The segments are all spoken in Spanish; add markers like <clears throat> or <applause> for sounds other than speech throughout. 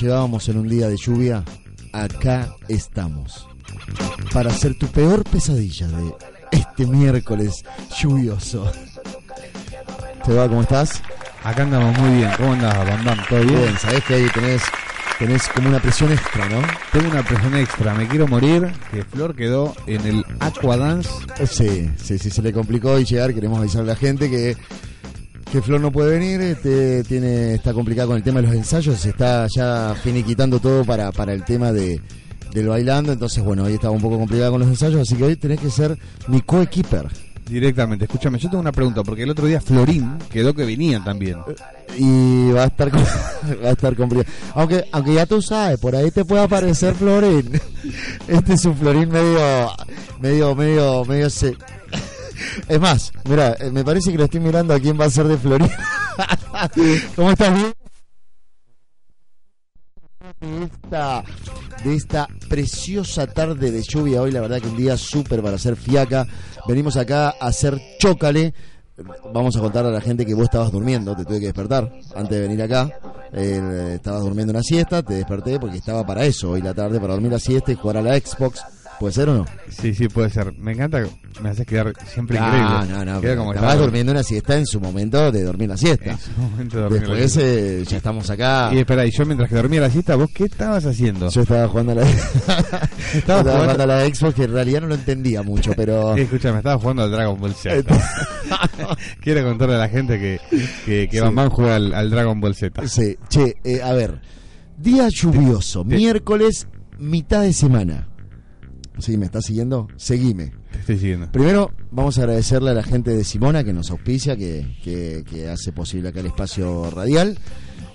llegábamos en un día de lluvia, acá estamos. Para ser tu peor pesadilla de este miércoles lluvioso. ¿Te va? ¿Cómo estás? Acá andamos muy bien. ¿Cómo andás, Bandam? ¿Todo bien? Bien, sabés que ahí tenés, tenés como una presión extra, ¿no? Tengo una presión extra. Me quiero morir. Que Flor quedó en el Aquadance. Sí, sí, sí, se le complicó y llegar. Queremos avisarle a la gente que que Flor no puede venir, este, tiene, está complicado con el tema de los ensayos, se está ya finiquitando todo para, para el tema de, del bailando, entonces bueno, hoy estaba un poco complicado con los ensayos, así que hoy tenés que ser mi coequiper. Directamente, escúchame, yo tengo una pregunta, porque el otro día Florín quedó que venía también. Y va a estar <laughs> va a estar complicado. Aunque, aunque ya tú sabes, por ahí te puede aparecer Florín. <laughs> Este es un Florín medio, medio, medio, medio se, <laughs> es más, mira, eh, me parece que lo estoy mirando a quién va a ser de Florida. <laughs> ¿Cómo estás? Bien? de esta preciosa tarde de lluvia hoy, la verdad que un día súper para hacer fiaca. Venimos acá a hacer chócale. Vamos a contar a la gente que vos estabas durmiendo, te tuve que despertar antes de venir acá. Eh, estabas durmiendo una siesta, te desperté porque estaba para eso hoy la tarde, para dormir la siesta y jugar a la Xbox. ¿Puede ser o no? Sí, sí, puede ser. Me encanta, me haces quedar siempre increíble. No, no, no. como estabas durmiendo una siesta en su momento de dormir la siesta. En su momento de dormir Después la siesta. Eh, ya estamos acá. Y espera, y yo mientras que dormía la siesta, ¿vos qué estabas haciendo? Yo estaba jugando a la, <laughs> <laughs> estaba jugando? a la Xbox que en realidad no lo entendía mucho, pero... <laughs> Sí, escúchame, estaba jugando al Dragon Ball Z. Quiero contarle a la gente que, que, que juega al, Dragon Ball Z. Sí, che, eh, a ver. Día lluvioso, miércoles, mitad de semana. Sí, ¿me estás siguiendo? Seguime. Te estoy siguiendo. Primero, vamos a agradecerle a la gente de Simona que nos auspicia, que, que, hace posible acá el espacio radial.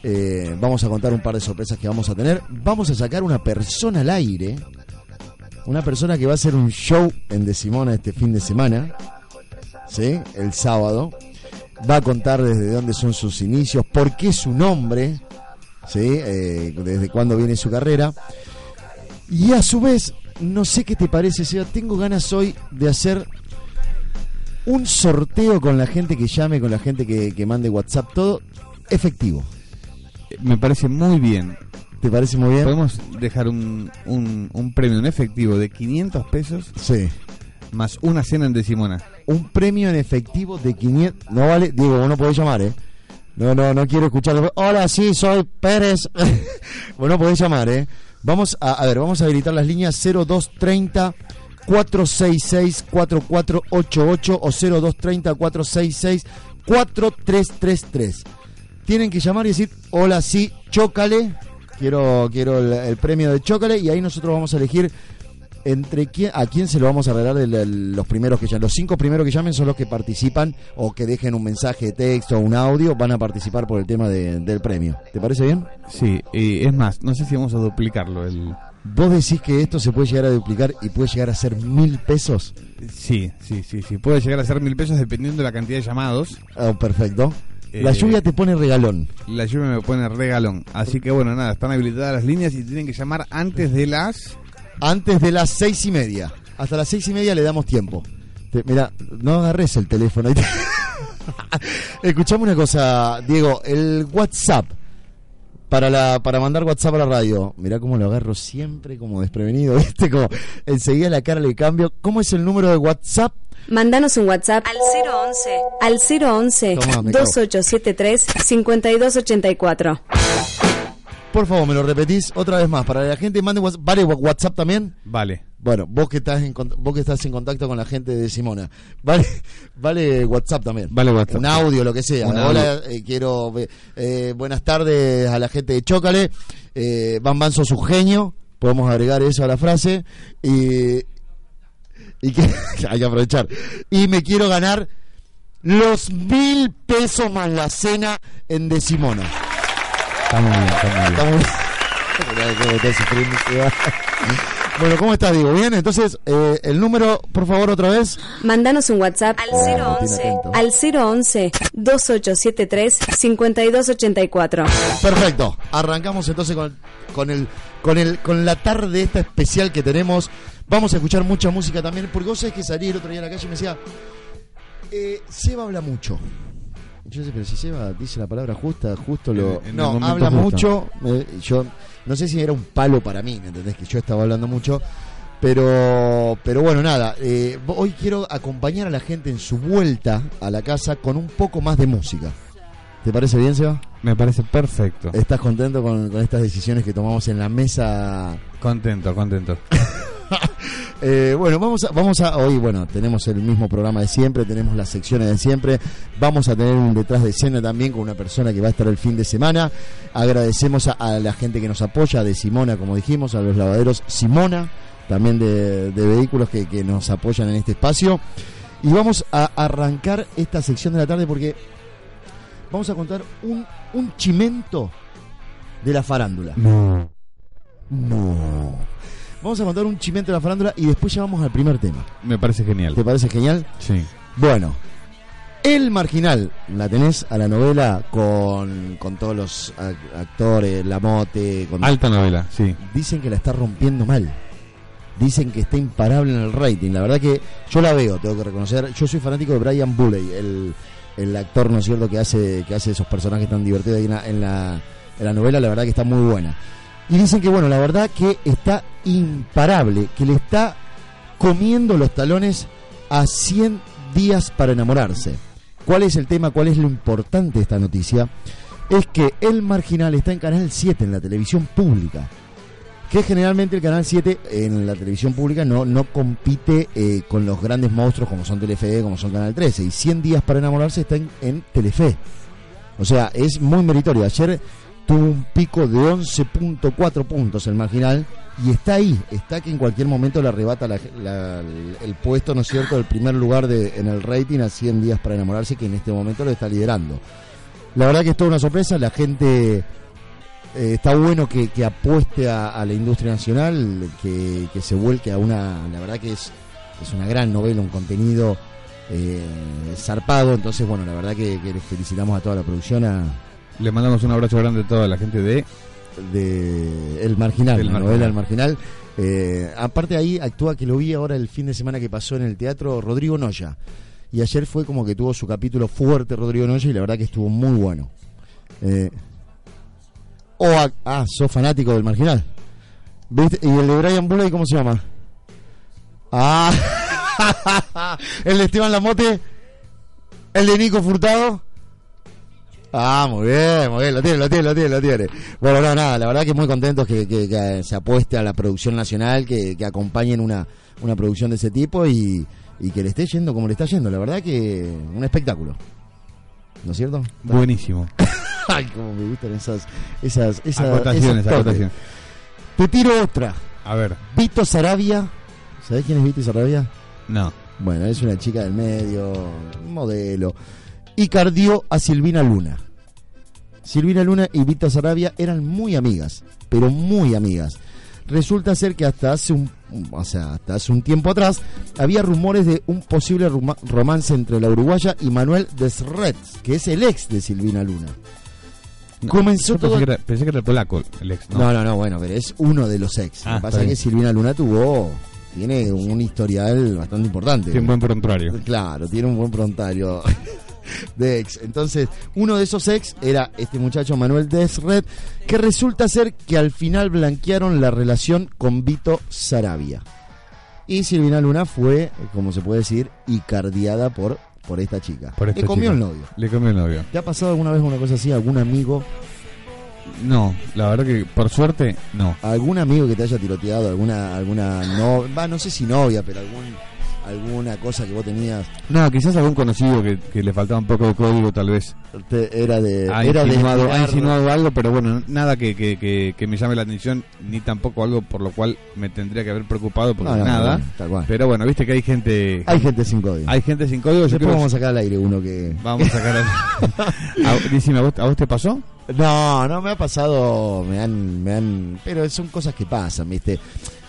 Eh, vamos a contar un par de sorpresas que vamos a tener. Vamos a sacar una persona al aire. Una persona que va a hacer un show en De Simona este fin de semana. ¿Sí? El sábado. Va a contar desde dónde son sus inicios, por qué su nombre. ¿Sí? Eh, desde cuándo viene su carrera. Y a su vez no sé qué te parece, Seba. Tengo ganas hoy de hacer un sorteo con la gente que llame, con la gente que, mande WhatsApp, todo efectivo. Me parece muy bien. ¿Te parece muy bien? Podemos dejar un, un, premio en efectivo de 500 pesos. Sí. Más una cena en Decimona. Un premio en efectivo de 500. No vale, Diego, uno puede llamar, ¿eh? No, no, no quiero escuchar. Hola, sí, soy Pérez. <laughs> bueno, podés llamar, ¿eh? Vamos a, a ver, vamos a habilitar las líneas 0230 466 4488 o 0230 466 4333. Tienen que llamar y decir, hola, sí, chócale. Quiero, quiero el, premio de chócale y ahí nosotros vamos a elegir entre quién, a quién se lo vamos a regalar de los primeros que llamen. Los cinco primeros que llamen son los que participan o que dejen un mensaje de texto o un audio, van a participar por el tema del premio. ¿Te parece bien? Sí, y es más, no sé si vamos a duplicarlo. El... ¿Vos decís que esto se puede llegar a duplicar y puede llegar a ser mil pesos? Sí, sí, sí, sí. Puede llegar a ser mil pesos dependiendo de la cantidad de llamados. Oh, perfecto. La eh, lluvia te pone regalón. La lluvia me pone regalón. Así que bueno, nada, están habilitadas las líneas y tienen que llamar antes de las antes de las seis y media. Hasta las seis y media le damos tiempo. mira, no agarres el teléfono. <laughs> Escuchame una cosa, Diego. El WhatsApp para la para mandar WhatsApp a la radio. Mira cómo lo agarro siempre como desprevenido, <laughs> ¿viste? Como enseguida la cara le cambio. ¿Cómo es el número de WhatsApp? Mándanos un WhatsApp al 011 al 011 2873 5284. Por favor, me lo repetís otra vez más. Para la gente, mande WhatsApp. ¿Vale WhatsApp también? Vale. Bueno, vos que estás en vos que estás en contacto con la gente de Simona. Vale, <laughs> vale WhatsApp también. Vale WhatsApp. Un audio, lo que sea. Hola, eh, quiero eh, buenas tardes a la gente de Chócale. Eh, Van sos un genio. Podemos agregar eso a la frase. Y, y que <laughs> hay que aprovechar. Y me quiero ganar los mil pesos más la cena en Decimona. Está muy bien, está muy bien. <laughs> Bueno, ¿cómo estás, Diego? Bien, entonces, eh, el número, por favor, otra vez. Mándanos un WhatsApp al 011 al 011 2873 5284. Perfecto. Arrancamos entonces con, con el con el con la tarde esta especial que tenemos. Vamos a escuchar mucha música también, porque vos sabés que salí el otro día a la calle y me decía, eh, Seba habla mucho. Yo sé, pero si Seba dice la palabra justa, justo lo... no, habla mucho. yo no sé si era un palo para mí, ¿me entendés? Que yo estaba hablando mucho. Pero, pero bueno, nada, eh, hoy quiero acompañar a la gente en su vuelta a la casa con un poco más de música. ¿Te parece bien, Seba? Me parece perfecto. ¿Estás contento con, con estas decisiones que tomamos en la mesa? Contento, contento. <laughs> <laughs> Eh, bueno, vamos a, vamos a, hoy, bueno, tenemos el mismo programa de siempre, tenemos las secciones de siempre, vamos a tener un detrás de escena también con una persona que va a estar el fin de semana. Agradecemos a, la gente que nos apoya, de Simona, como dijimos, a los lavaderos Simona, también de, vehículos que, que nos apoyan en este espacio. Y vamos a arrancar esta sección de la tarde porque vamos a contar un, un chimento de la farándula. No. No. Vamos a contar un chimento de la farándula y después ya vamos al primer tema. Me parece genial. ¿Te parece genial? Sí. Bueno, El Marginal, la tenés a la novela con, con todos los actores, la mote. Con... Alta novela, sí. Dicen que la está rompiendo mal. Dicen que está imparable en el rating. La verdad que yo la veo, tengo que reconocer. Yo soy fanático de Brian Bulley, el, el actor, ¿no es cierto?, que hace, que hace esos personajes tan divertidos ahí en la, en la, en la novela. La verdad que está muy buena. Y dicen que, bueno, la verdad que está imparable, que le está comiendo los talones a 100 días para enamorarse. ¿Cuál es el tema? ¿Cuál es lo importante de esta noticia? Es que El Marginal está en Canal 7, en la televisión pública. Que generalmente el Canal 7 en la televisión pública no, no compite eh, con los grandes monstruos como son Telefe, como son Canal 13. Y 100 días para enamorarse está en, en Telefe. O sea, es muy meritorio. Ayer tuvo un pico de 11.4 puntos el marginal y está ahí, está que en cualquier momento le arrebata el puesto, ¿no es cierto?, el primer lugar de, en el rating a 100 días para enamorarse, que en este momento lo está liderando. La verdad que es toda una sorpresa, la gente eh, está bueno que, apueste a, la industria nacional, que, se vuelque a una, la verdad que es, es una gran novela, un contenido eh, zarpado, entonces bueno, la verdad que, les felicitamos a toda la producción, le mandamos un abrazo grande a toda la gente de... De El Marginal, la novela El Marginal. Eh, aparte ahí actúa, que lo vi ahora el fin de semana que pasó en el teatro, Rodrigo Noya. Y ayer fue como que tuvo su capítulo fuerte Rodrigo Noya y la verdad que estuvo muy bueno. Eh, o ah, sos fanático del Marginal. ¿Viste? ¿Y el de Brian Bulley cómo se llama? Ah, <laughs> el de Esteban Lamote, el de Nico Furtado. Ah, muy bien, muy bien, lo tiene, lo tiene, lo tiene, lo tiene. Bueno, no, nada, la verdad que muy contentos que, que, se apueste a la producción nacional, que, que acompañen una, una producción de ese tipo y, y que le esté yendo como le está yendo. La verdad que un espectáculo. ¿No es cierto? Buenísimo. <laughs> Ay, como me gustan esas, esas, esas, acotaciones, acotaciones. Te tiro otra. A ver. Vito Sarabia. ¿Sabés quién es Vito Sarabia? No. Bueno, es una chica del medio, modelo y cardió a Silvina Luna. Silvina Luna y Vita Sarabia eran muy amigas, pero muy amigas. Resulta ser que hasta hace un, o sea, hasta hace un tiempo atrás había rumores de un posible romance entre la uruguaya y Manuel Desrets, que es el ex de Silvina Luna. Comenzó todo. Pensé que, era, el polaco, el ex. ¿no? no, no, bueno, pero es uno de los ex. Lo que ah, pasa es que Silvina Luna tuvo tiene un historial bastante importante. Tiene un buen prontuario. Claro, tiene un buen prontuario. <laughs> de ex. Entonces, uno de esos ex era este muchacho Manuel Desred, que resulta ser que al final blanquearon la relación con Vito Sarabia. Y Silvina Luna fue, como se puede decir, icardiada por, por esta chica. Le comió el novio. Le comió el novio. ¿Te ha pasado alguna vez una cosa así? ¿Algún amigo? No, la verdad que por suerte no. ¿Algún amigo que te haya tiroteado? ¿Alguna, alguna no, va, no sé si novia, pero algún alguna cosa que vos tenías. No, quizás algún conocido que, le faltaba un poco de código, tal vez. era de. Ha era insinuado, ha insinuado algo, pero bueno, nada que, que, me llame la atención, ni tampoco algo por lo cual me tendría que haber preocupado, por nada. pero bueno, viste que hay gente. Hay gente sin código. Hay gente sin código. Después vamos a sacar al aire uno que. Vamos a sacar al aire. <laughs> ¿a, ¿a vos te pasó? No, no me ha pasado, me han, me han, pero son cosas que pasan, ¿viste?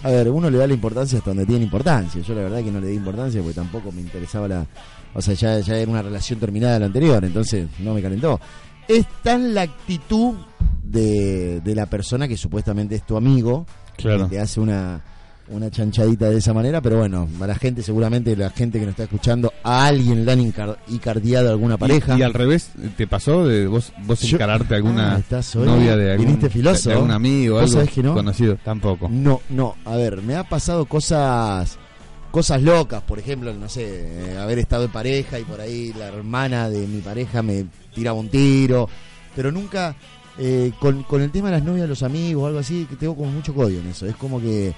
A ver, uno le da la importancia hasta donde tiene importancia. Yo la verdad que no le di importancia porque tampoco me interesaba la, o sea, ya, ya era una relación terminada la anterior, entonces no me calentó. Es tan la actitud de, de la persona que supuestamente es tu amigo, que te hace una una chanchadita de esa manera, pero bueno, a la gente, seguramente la gente que nos está escuchando, a alguien le han icardiado alguna pareja. Y, al revés, ¿te pasó de vos, vos encararte alguna ah, novia de algún, filoso? De algún amigo, algo conocido? Tampoco. No, no, a ver, me ha pasado cosas cosas locas, por ejemplo, no sé, eh, haber estado en pareja y por ahí la hermana de mi pareja me tiraba un tiro, pero nunca eh, con, con el tema de las novias, los amigos, algo así, que tengo como mucho código en eso, es como que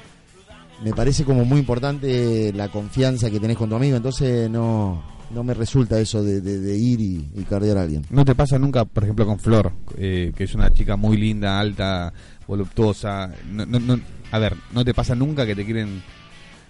me parece como muy importante la confianza que tenés con tu amigo, entonces no, no me resulta eso de, ir y, y, a alguien. ¿No te pasa nunca, por ejemplo, con Flor, eh, que es una chica muy linda, alta, voluptuosa? No, no, a ver, ¿no te pasa nunca que te quieren,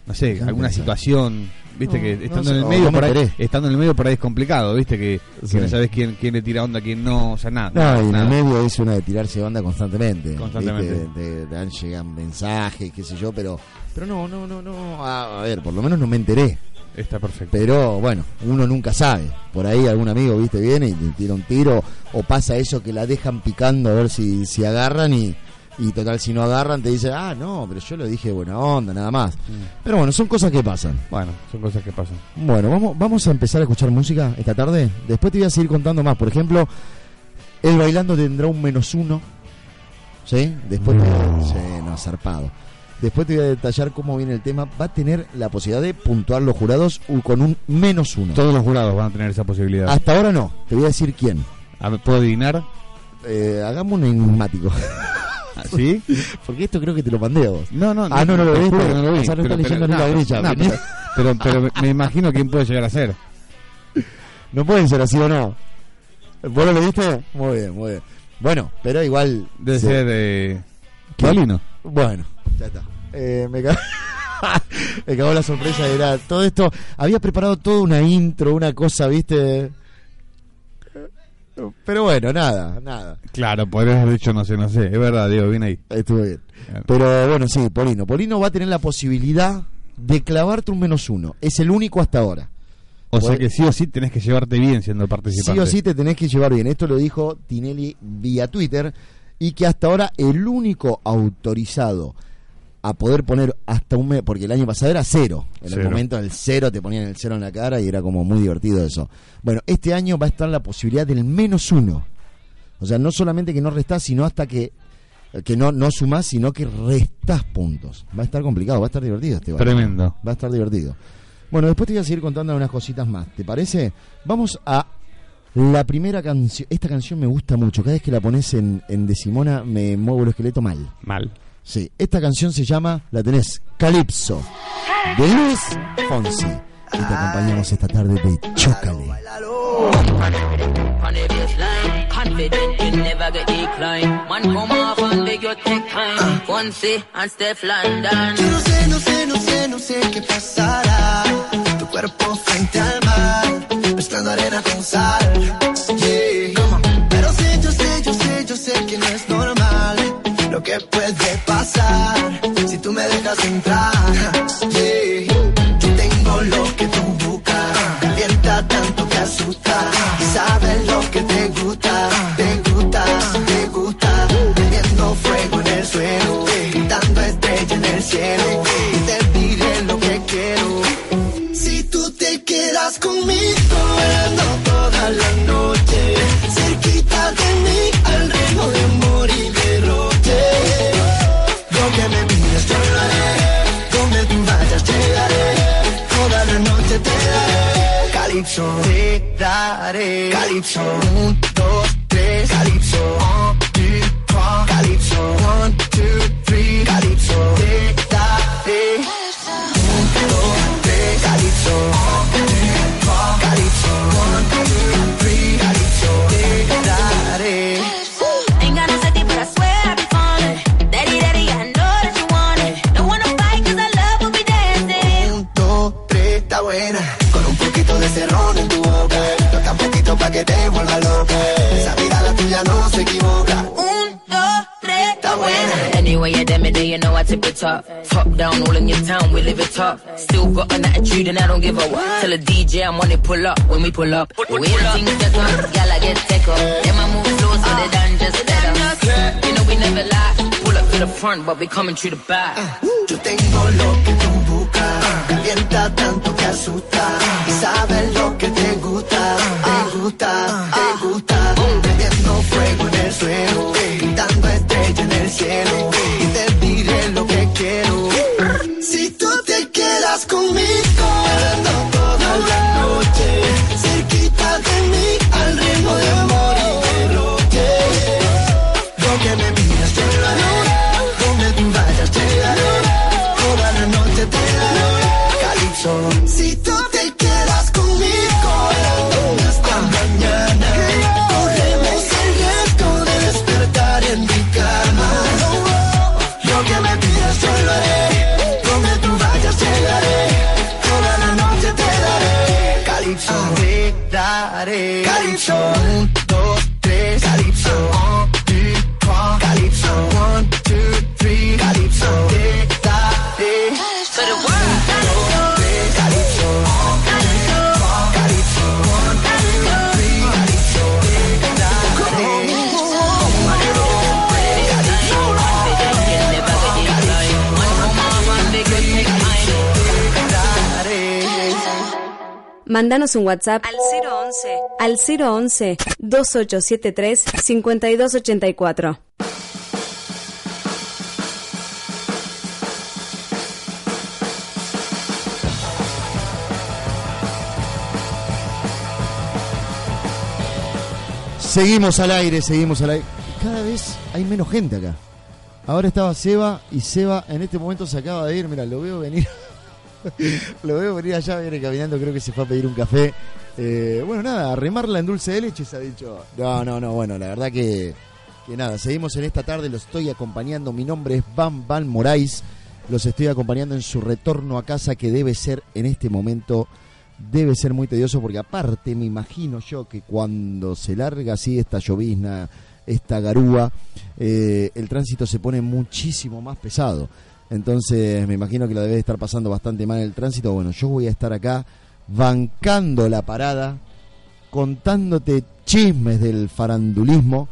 no sé, alguna situación? Viste que estando en el medio por ahí, estando en el medio por ahí es complicado, viste que, no sabes quién, quién le tira onda, quién no, o sea, nada. No, y en el medio es una de tirarse onda constantemente. Constantemente. Te, dan, llegan mensajes, qué sé yo, pero pero no, no, no, no. A, ver, por lo menos no me enteré. Está perfecto. Pero bueno, uno nunca sabe. Por ahí algún amigo, viste, viene y te tira un tiro. O pasa eso que la dejan picando a ver si, si agarran y, y total, si no agarran, te dice, ah, no, pero yo lo dije buena onda, nada más. Mm. Pero bueno, son cosas que pasan. Bueno, son cosas que pasan. Bueno, vamos, vamos a empezar a escuchar música esta tarde. Después te voy a seguir contando más. Por ejemplo, el bailando tendrá un menos uno. ¿Sí? Después, no. sí, no, zarpado. Después te voy a detallar cómo viene el tema. Va a tener la posibilidad de puntuar los jurados con un menos uno. Todos los jurados van a tener esa posibilidad. Hasta ahora no. Te voy a decir quién. ¿Puedo adivinar? Eh, hagamos un enigmático. <laughs> ¿Ah, ¿Sí? Porque esto creo que te lo mandé a vos. No, no, ah, no, no, lo viste. No lo vi. O pero, leyendo la grilla. pero, pero, me imagino quién puede llegar a ser. No pueden ser así o no. ¿Vos lo viste? Muy bien, muy bien. Bueno, pero igual. Debe ser de. ¿Qué? Bueno, ya está. Eh, me, cagó, <laughs> me cagó la sorpresa. Era todo esto. Había preparado toda una intro, una cosa, ¿viste? Pero bueno, nada, nada. Claro, podrías haber dicho no sé, no sé. Es verdad, Diego, bien ahí. Estuvo bien. Pero bueno, sí, Polino. Polino va a tener la posibilidad de clavarte un menos uno. Es el único hasta ahora. O sea que sí o sí tenés que llevarte bien siendo participante. Sí o sí te tenés que llevar bien. Esto lo dijo Tinelli vía Twitter y que hasta ahora el único autorizado a poder poner hasta un mes, porque el año pasado era cero. En el momento del cero te ponían el cero en la cara y era como muy divertido eso. Bueno, este año va a estar la posibilidad del menos uno. O sea, no solamente que no restás, sino hasta que que no, no sumás, sino que restás puntos. Va a estar complicado, va a estar divertido este Tremendo. Va a estar divertido. Bueno, después te voy a seguir contando unas cositas más. ¿Te parece? Vamos a la primera canción. Esta canción me gusta mucho. Cada vez que la pones en, en Decimona me muevo el esqueleto mal. Mal. Sí, esta canción se llama, la tenés, Calypso, de Luis Fonsi. Y te acompañamos esta tarde de Chócale. Confident you never get decline. Man, come off and beg your take time. Fonsi and Steph London. Yo no sé, no sé, no sé, no sé qué pasará. Tu cuerpo frente al mar, mezclando arena con sal. Yeah. Puede pasar si tú me dejas entrar. Te daré Calypso. Un, dos, pa' que te vuelva loca. Esa mirada tuya no se equivoca. Un, dos, tres, está buena. Anyway, at the day, you know I tip it top. Top down, all in your town, we live it top. Still got an attitude and I don't give a what. Tell a DJ I'm on it, pull up. When we pull up, we ain't things that come, y'all I get sick of. Then my move slow, so they done just ah, better. You know we never lie. Pull up to the front, but we coming through the back. Yo tengo lo que tú buscas. Calienta tanto que asusta. Y sabes lo que te gusta gusta, te gusta. Mándanos un WhatsApp al 011 al 011 2873 5284. Seguimos al aire, seguimos al aire. Cada vez hay menos gente acá. Ahora estaba Seba y Seba en este momento se acaba de ir. Mira, lo veo venir. Lo veo venir allá, viene caminando. Creo que se fue a pedir un café. Eh, bueno, nada, remarla en dulce de leche se ha dicho. No, no, no. Bueno, la verdad que, que nada, seguimos en esta tarde. Lo estoy acompañando. Mi nombre es Van Van Morais. Los estoy acompañando en su retorno a casa que debe ser en este momento debe ser muy tedioso porque aparte me imagino yo que cuando se larga así esta llovizna, esta garúa, eh, el tránsito se pone muchísimo más pesado. Entonces me imagino que la debe estar pasando bastante mal el tránsito. Bueno, yo voy a estar acá bancando la parada, contándote chismes del farandulismo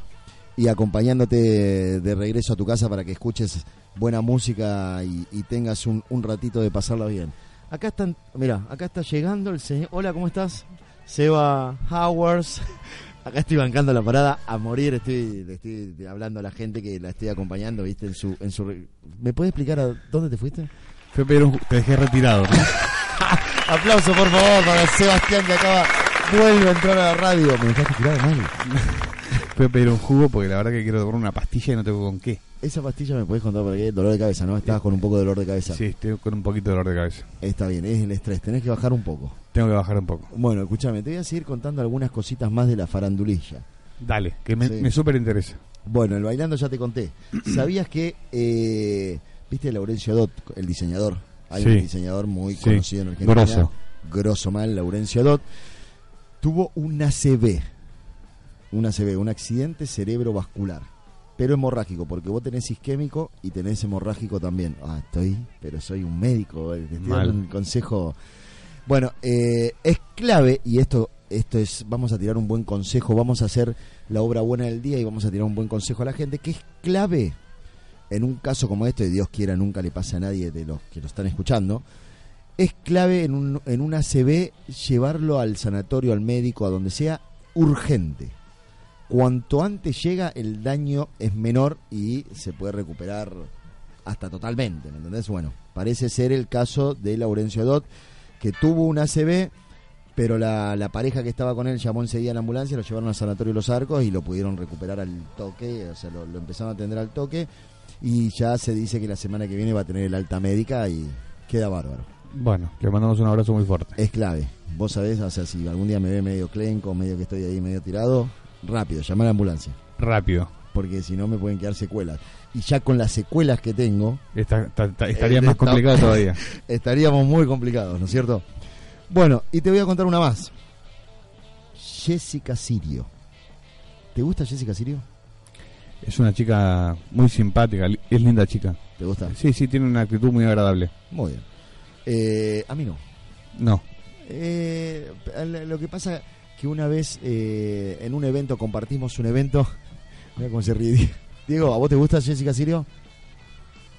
y acompañándote de regreso a tu casa para que escuches buena música y, tengas un, un ratito de pasarla bien. Acá están, mira, acá está llegando el señor. Hola, ¿cómo estás? Seba Howards. Acá estoy bancando la parada a morir, estoy, le estoy hablando a la gente que la estoy acompañando, ¿viste? En su, en su... ¿Me puedes explicar a dónde te fuiste? Fue a pedir un- te dejé retirado. ¿no? <laughs> Aplauso, por favor, para Sebastián que acaba, vuelve a entrar a la radio. Me dejaste tirado mal. <laughs> Fui a pedir un jugo porque la verdad que quiero tomar una pastilla y no tengo con qué. Esa pastilla me puedes contar por qué, dolor de cabeza, ¿no? Estabas con un poco de dolor de cabeza. Sí, estoy con un poquito de dolor de cabeza. Está bien, es el estrés, tenés que bajar un poco. Tengo que bajar un poco. Bueno, escúchame, te voy a seguir contando algunas cositas más de la farandulilla. Dale, que me, Sí. me súper interesa. Bueno, el bailando ya te conté. <clears throat> ¿Sabías que, eh, viste, Laurencio Dot, el diseñador? Hay Sí. un diseñador muy Sí. conocido en Argentina. Grosso. Grosso mal, Laurencio Dot. Tuvo un ACV. Un ACV, un accidente cerebrovascular. Pero hemorrágico, porque vos tenés isquémico y tenés hemorrágico también. Ah, estoy, pero soy un médico, eh, te estoy dando un consejo. Bueno, eh, es clave, y esto, esto es, vamos a tirar un buen consejo, vamos a hacer la obra buena del día y vamos a tirar un buen consejo a la gente, que es clave en un caso como este, Dios quiera nunca le pase a nadie de los que lo están escuchando, es clave en un, en un ACB llevarlo al sanatorio, al médico, a donde sea, urgente. Cuanto antes llega, el daño es menor y se puede recuperar hasta totalmente, ¿me entendés? Bueno, parece ser el caso de Laurencio Dot, que tuvo un ACB, pero la, la pareja que estaba con él llamó enseguida a la ambulancia, lo llevaron al sanatorio Los Arcos y lo pudieron recuperar al toque, o sea, lo, lo empezaron a atender al toque y ya se dice que la semana que viene va a tener el alta médica y queda bárbaro. Bueno, le mandamos un abrazo muy fuerte. Es clave. Vos sabés, o sea, si algún día me ve medio clenco, medio que estoy ahí medio tirado, rápido, llamar a la ambulancia. Rápido. Porque si no me pueden quedar secuelas. Y ya con las secuelas que tengo, Está- está- está- estaría Eh, más complicado todavía. <laughs> estaríamos muy complicados, ¿no es cierto? Bueno, y te voy a contar una más. Jessica Sirio. ¿Te gusta Jessica Sirio? Es una chica muy simpática, es linda chica. ¿Te gusta? Sí, sí, tiene una actitud muy agradable. Muy bien. Eh, a mí no. No, Eh, lo que pasa una vez eh, en un evento compartimos un evento. <laughs> Mira cómo se ríe. Die- <laughs> Diego, ¿a vos te gusta Jessica Sirio?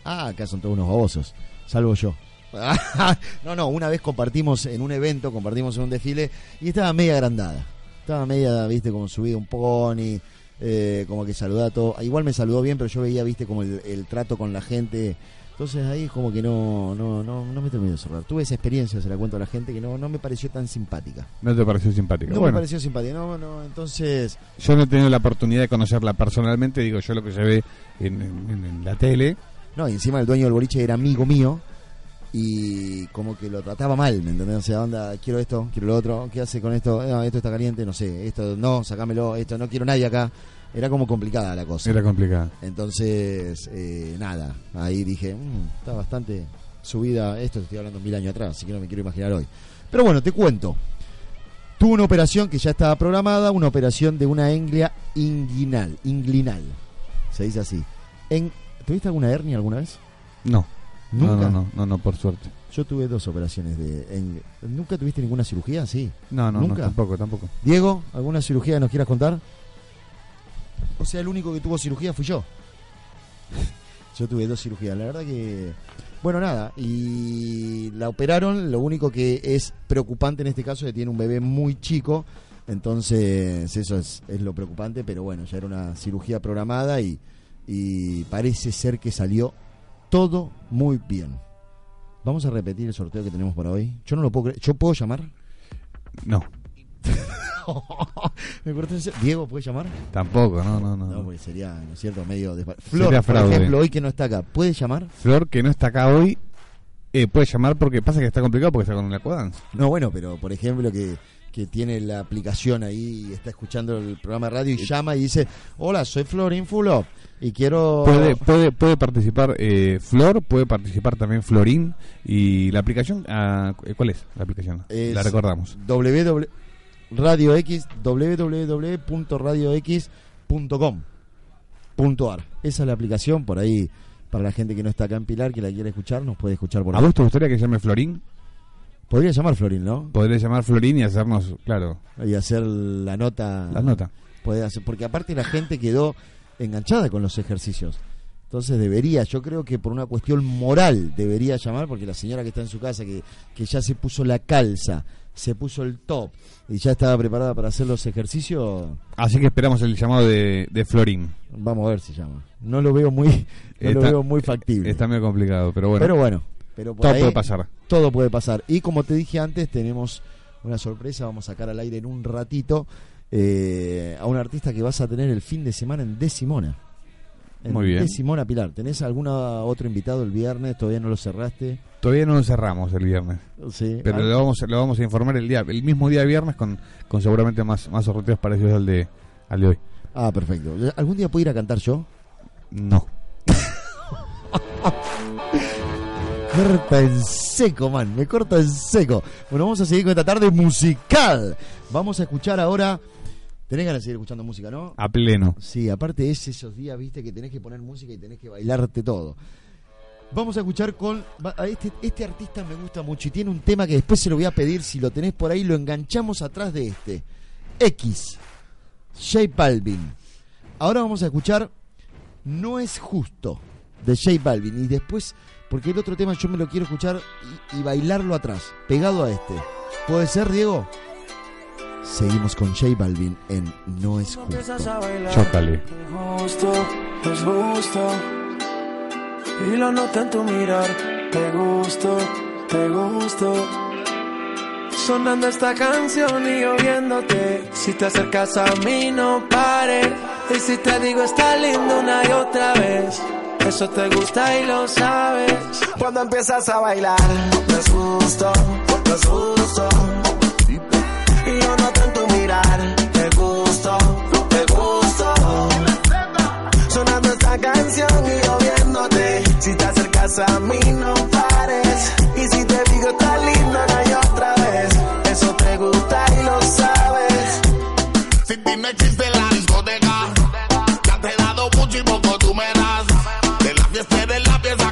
Ah, acá son todos unos babosos. Salvo yo. <laughs> no, no, una vez compartimos en un evento, compartimos en un desfile y estaba media agrandada. Estaba media, viste, como subida un pony, eh, como que saludaba a todo. Igual me saludó bien, pero yo veía, viste, como el trato con la gente. Entonces ahí como que no, no, no, no me terminó de cerrar. Tuve esa experiencia, se la cuento a la gente, que no, no me pareció tan simpática. no te pareció simpática. No me pareció simpática, no, no, entonces... yo no he tenido la oportunidad de conocerla personalmente, digo yo lo que se ve en, en- en la tele. No, y encima el dueño del boliche era amigo mío y como que lo trataba mal, ¿me entendés? O sea, onda, quiero esto, quiero lo otro, ¿qué hace con esto? Esto está caliente, no sé, esto no, sacámelo, esto no quiero nadie acá. Era como complicada la cosa. Era complicada. Entonces, eh, nada, ahí dije, "Mm, está bastante subida, esto estoy hablando mil años atrás, así que no me quiero imaginar hoy. Pero bueno, te cuento. Tuvo una operación que ya estaba programada, una operación de una englia inguinal, inglinal, se dice así. En, ¿Tuviste alguna hernia alguna vez? No, ¿Nunca? no, no, no, no, no, por suerte. Yo tuve dos operaciones de... en- ¿Nunca tuviste ninguna cirugía? Sí. No, no, no, ¿Nunca? tampoco, tampoco. Diego, ¿alguna cirugía que nos quieras contar? O sea, el único que tuvo cirugía fui yo. <laughs> Yo tuve dos cirugías, la verdad que... Bueno, nada, y la operaron, lo único que es preocupante en este caso es que tiene un bebé muy chico, entonces eso es, es lo preocupante, pero bueno, ya era una cirugía programada y, y parece ser que salió todo muy bien. Vamos a repetir el sorteo que tenemos para hoy. Yo no lo puedo creer. ¿Yo puedo llamar? No, <laughs> <laughs> Me corté el ce- Diego, ¿puede llamar? tampoco, no, no, no. Porque sería, ¿no es cierto? Medio despa- Flor, Sería por ejemplo, hoy que no está acá, ¿puede llamar? Flor, que no está acá hoy, eh, puede llamar porque pasa que está complicado porque está con una cuadance. No, bueno, pero por ejemplo que, que tiene la aplicación ahí y está escuchando el programa de radio y llama y dice, hola, soy Florín Fulop y quiero... Puede, puede, puede participar eh, Flor, puede participar también Florín y la aplicación, ah, ¿cuál es la aplicación? Es la recordamos. www Radio X, www.radiox.com punto ar. Esa es la aplicación, por ahí, para la gente que no está acá en Pilar, que la quiere escuchar, nos puede escuchar por ¿A ahí. vos te gustaría que llame Florín? Podría llamar Florín, ¿no? Podría llamar Florín y hacernos, claro, Y hacer la nota... la nota. puede hacer, porque aparte la gente quedó enganchada con los ejercicios. Entonces debería, yo creo que por una cuestión moral debería llamar, porque la señora que está en su casa, que, que ya se puso la calza, se puso el top y ya estaba preparada para hacer los ejercicios, Así que esperamos el llamado de, de Florín. vamos a ver si llama. No lo veo muy, <laughs> no lo Está- veo muy factible. Está medio complicado, pero bueno, pero bueno, pero por todo ahí puede pasar. todo puede pasar. Y como te dije antes, tenemos una sorpresa, vamos a sacar al aire en un ratito eh, a un artista que vas a tener el fin de semana en Decimona. En Muy bien. Decimona Pilar. ¿Tenés algún otro invitado el viernes? ¿Todavía no lo cerraste? Todavía no lo cerramos el viernes, Sí. pero Ah, lo vamos, lo vamos a informar el día, el mismo día viernes con, con seguramente más, más sorteos parecidos al de, al de hoy. Ah, perfecto. ¿Algún día puedo ir a cantar yo? No. <laughs> Corta en seco, man. Me corta en seco. Bueno, vamos a seguir con esta tarde musical. Vamos a escuchar ahora. Tenés ganas de seguir escuchando música, ¿no? A pleno. Sí, aparte es esos días, viste, que tenés que poner música y tenés que bailarte todo. Vamos a escuchar con. a Este, este artista me gusta mucho y tiene un tema que después se lo voy a pedir. Si lo tenés por ahí, lo enganchamos atrás de este. X. J Balvin. Ahora vamos a escuchar No es justo de J Balvin. Y después, porque el otro tema yo me lo quiero escuchar y, y bailarlo atrás, pegado a este. ¿Puede ser, Diego? Seguimos con J Balvin en No es justo. Chócale. Justo, es justo. Y lo noto en tu mirar. Te gusto, te gusto. Sonando esta canción y yo viéndote. Si te acercas a mí, no pares. Y si te digo está lindo una y otra vez. Eso te gusta y lo sabes. Cuando empiezas a bailar, es justo, es justo. Y yo noto en tu mirar. Te gusto, te gusto. Sonando esta canción y vengas a mí no pares. Y si te digo está linda, no hay otra vez. Eso te gusta y lo sabes. Si ti no existe la discoteca, ya te he dado mucho y poco tú me das. De la fiesta eres la pieza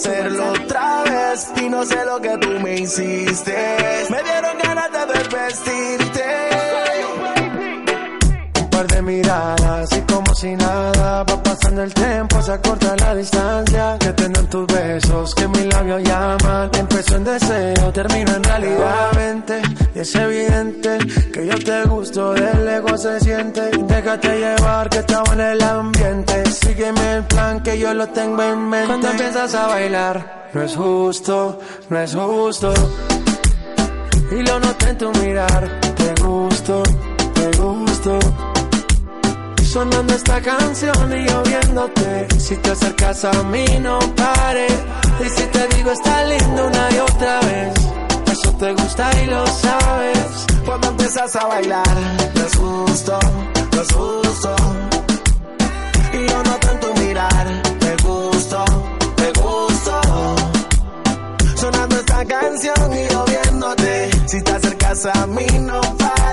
hacerlo otra vez. Y no sé lo que tú me hiciste. Me dieron ganas de desvestirte. Un par de miradas y como si nada va pasando el tiempo, se acorta la distancia. Que tengan tus besos, que mis labios llaman. Empezó en deseo, termino en realidad. Vente, y es evidente que yo te gusto, del ego se siente. Déjate llevar que estaba en el ambiente. Sígueme el plan que yo lo tengo en mente. Cuando empiezas a bailar, no es justo, no es justo. Y lo noté en tu mirar, te gusto, te gusto. Sonando esta canción y yo viéndote. Si te acercas a mí, no pares. Y si te digo, está lindo una y otra vez. Eso te gusta y lo sabes. Cuando empiezas a bailar, no es justo, no es justo. Y yo noto en tu mirar, te gusto, te gusto. Sonando esta canción y yo viéndote. Si te acercas a mí, no pares.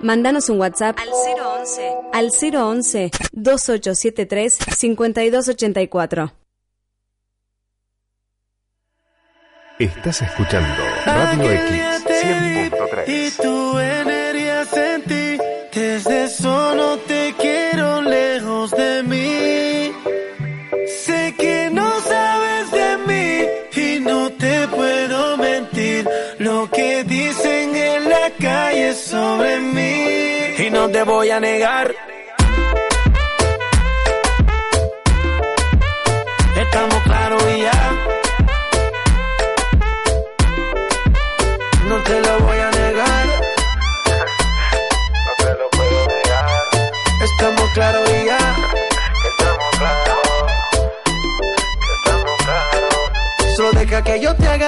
Mándanos un WhatsApp al 011 al 011 2873 5284. Estás escuchando Radio X Y 100.3. tu energía sentí. Desde eso no te quiero lejos de mí. Te voy a negar. Estamos claros y ya.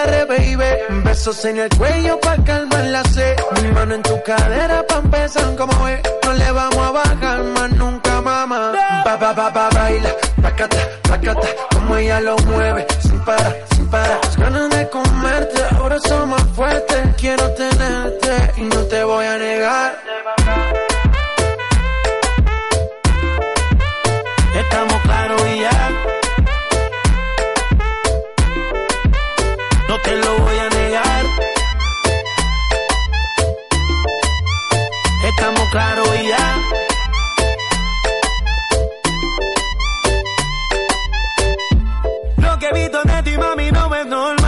Agarre, baby. Besos en el cuello pa' calmar la sed. Mi mano en tu cadera pa' empezar como es. No le vamos a bajar más nunca, mamá. Pa, pa, pa, pa, baila. Placata, placata. Como ella lo mueve. Sin parar, sin parar. Las ganas de comerte. Ahora son más fuertes. Quiero tenerte y no te voy a negar. Estamos claros y ya. No te lo voy a negar. Estamos claros y ya. Lo que he visto de ti, mami, no es normal.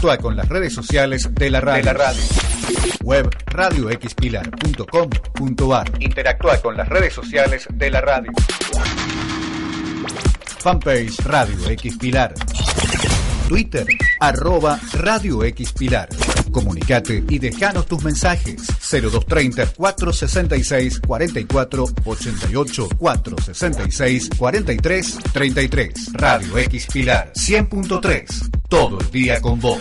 Interactúa con las redes sociales de la radio. Web radioxpilar.com.ar. Interactúa con las redes sociales de la radio. Fanpage Radio X Pilar. Twitter, arroba Radio X Pilar. Comunicate y dejanos tus mensajes. 0230 466 44 88 466 43 33. Radio X Pilar 100.3. Todo el día con vos.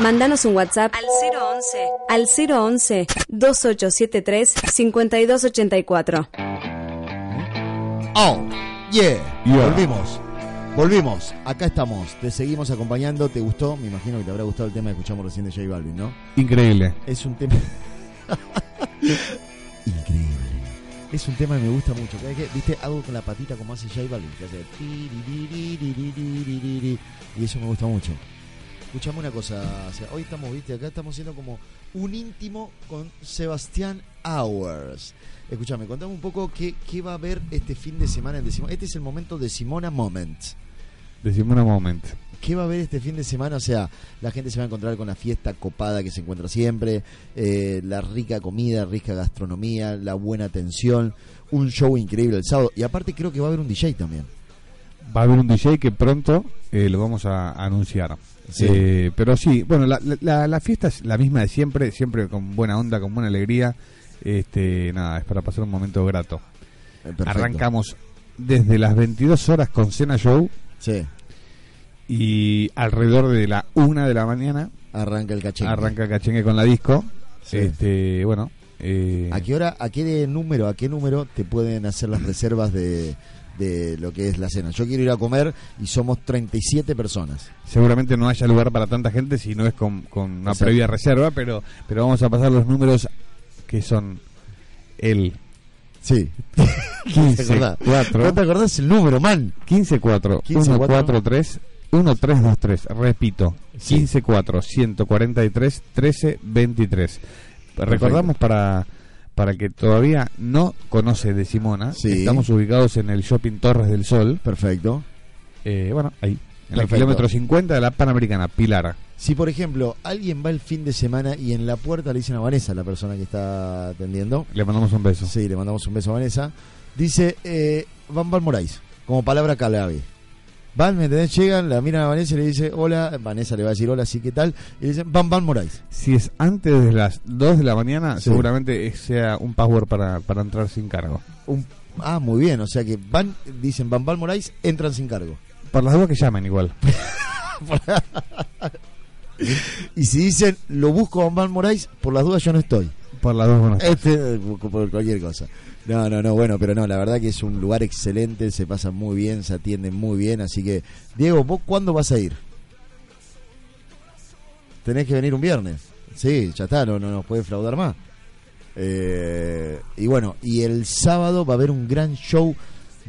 Mándanos un WhatsApp al 011 al 011 2873 5284. Oh, yeah. Yeah. Volvimos. Volvimos, acá estamos, te seguimos acompañando, te gustó, me imagino que te habrá gustado el tema que escuchamos recién de J Balvin, ¿no? Increíble. Es un tema... <laughs> Increíble. Es un tema que me gusta mucho. ¿Viste? algo con la patita como hace J Balvin, que hace... Y eso me gusta mucho. Escuchame una cosa, hoy estamos, viste, acá estamos siendo como un íntimo con Sebastián Hours. Escúchame, contame un poco qué, qué va a haber este fin de semana en Decimona. Este es el momento de Simona Moment. Decime un momento. ¿Qué va a haber este fin de semana? O sea, la gente se va a encontrar con la fiesta copada que se encuentra siempre, eh, la rica comida, rica gastronomía, la buena atención, un show increíble el sábado. Y aparte creo que va a haber un DJ también. Va a haber un DJ que pronto eh, lo vamos a anunciar. Sí. Eh, pero sí, bueno, la, la- la fiesta es la misma de siempre, siempre con buena onda, con buena alegría. Este, nada, es para pasar un momento grato. Eh, perfecto. Arrancamos desde las 22 horas con Cena Show Sí, y alrededor de la 1 de la mañana arranca el cachengue. arranca Cachengue con la disco. Sí. Este, bueno, eh, ¿A qué hora, a qué de número, a qué número te pueden hacer las reservas de, de lo que es la cena? Yo quiero ir a comer y somos 37 personas. seguramente no haya lugar para tanta gente si no es con, con una Exacto. previa reserva, pero, pero vamos a pasar los números que son el Sí. 15 <laughs> ¿Te acordás? 4 ¿No te acordás el número, man? 15 4 15, 1 4 3 1 3 2 3 repito Sí. 15 4 143 13 23 recordamos para para el que todavía no conoce de Simona Sí. estamos ubicados en el shopping Torres del Sol Perfecto. eh, bueno ahí en el Perfecto. kilómetro 50 de la Panamericana Pilar Si, por ejemplo, alguien va el fin de semana y en la puerta le dicen a Vanessa, la persona que está atendiendo, le mandamos un beso sí, le mandamos un beso a Vanessa, dice eh, Van Moraes, como palabra clave. Van, ¿me entendés? Llegan, la miran a Vanessa y le dice hola, Vanessa le va a decir hola, sí, ¿qué tal? Y le dicen Van Van Moraes. si es antes de las 2 de la mañana Sí. seguramente sea un password para, para entrar sin cargo Un- ah, muy bien, o sea que van, dicen Van Van Moraes, entran sin cargo. por las dudas que llamen igual <laughs> Y si dicen lo busco a Van Van Moraes, por las dudas yo no estoy. por las dos buenas Este, por cualquier cosa. No, no, no, bueno, pero no, la verdad que es un lugar excelente, se pasa muy bien, se atiende muy bien, así que, Diego, ¿vos cuándo vas a ir? Tenés que venir un viernes. Sí, ya está, no, no nos puede fraudar más. Eh, y bueno, y el sábado va a haber un gran show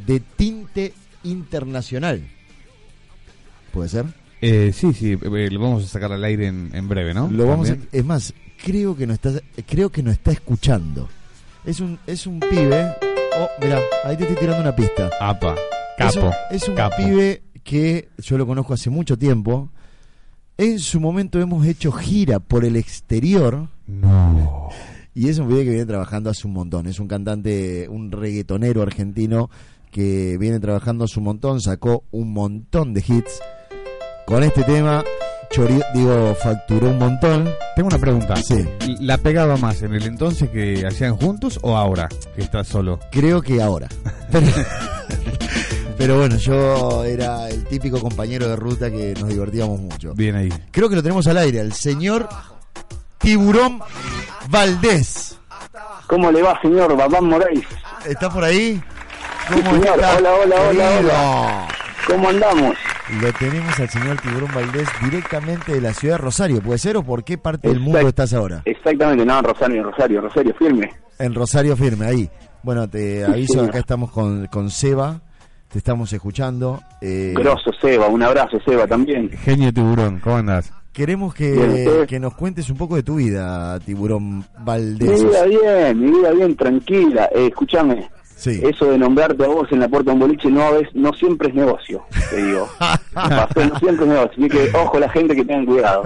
de tinte internacional. ¿Puede ser? Eh, sí, sí, eh, lo vamos a sacar al aire en, en breve, ¿no? Lo vamos a, es más, creo que no está creo que no está escuchando. Es un es un pibe. Oh, mira, ahí te estoy tirando una pista. Apa, Es un- capo. Es un, capo. pibe que yo lo conozco hace mucho tiempo. En su momento hemos hecho gira por el exterior No. <laughs> y es un pibe que viene trabajando hace un montón. Es un cantante, un reggaetonero argentino que viene trabajando hace un montón, sacó un montón de hits. Con este tema, chori- digo, facturó un montón. Tengo una pregunta. Sí. ¿La pegaba más en el entonces que hacían juntos o ahora que estás solo? Creo que ahora. Pero, <laughs> pero bueno, yo era el típico compañero de ruta que nos divertíamos mucho. Bien ahí. Creo que lo tenemos al aire, el señor Tiburón Valdés. ¿Cómo le va, señor Babán Moraes? ¿Está por ahí? Sí, señor. Hola, hola, hola, querido? ¿Cómo andamos? Lo tenemos al señor Tiburón Valdés directamente de la ciudad de Rosario. ¿Puede ser o por qué parte del mundo estás ahora? Exactamente, no, Rosario, Rosario, Rosario, firme. En Rosario Firme, ahí. Bueno, te aviso, señor. acá estamos con, con Seba. Te estamos escuchando. Eh, Grosso, Seba, un abrazo, Seba, también. Genio tiburón, ¿cómo andás? Queremos que, que nos cuentes un poco de tu vida, Tiburón Mi Valdés. vida bien, mi vida bien, tranquila. Eh, escúchame, Sí. eso de nombrarte a vos en la puerta de un boliche no es, no siempre es negocio, te digo. <laughs> Pasó, no siempre es negocio. Así que ojo la gente que tengan cuidado.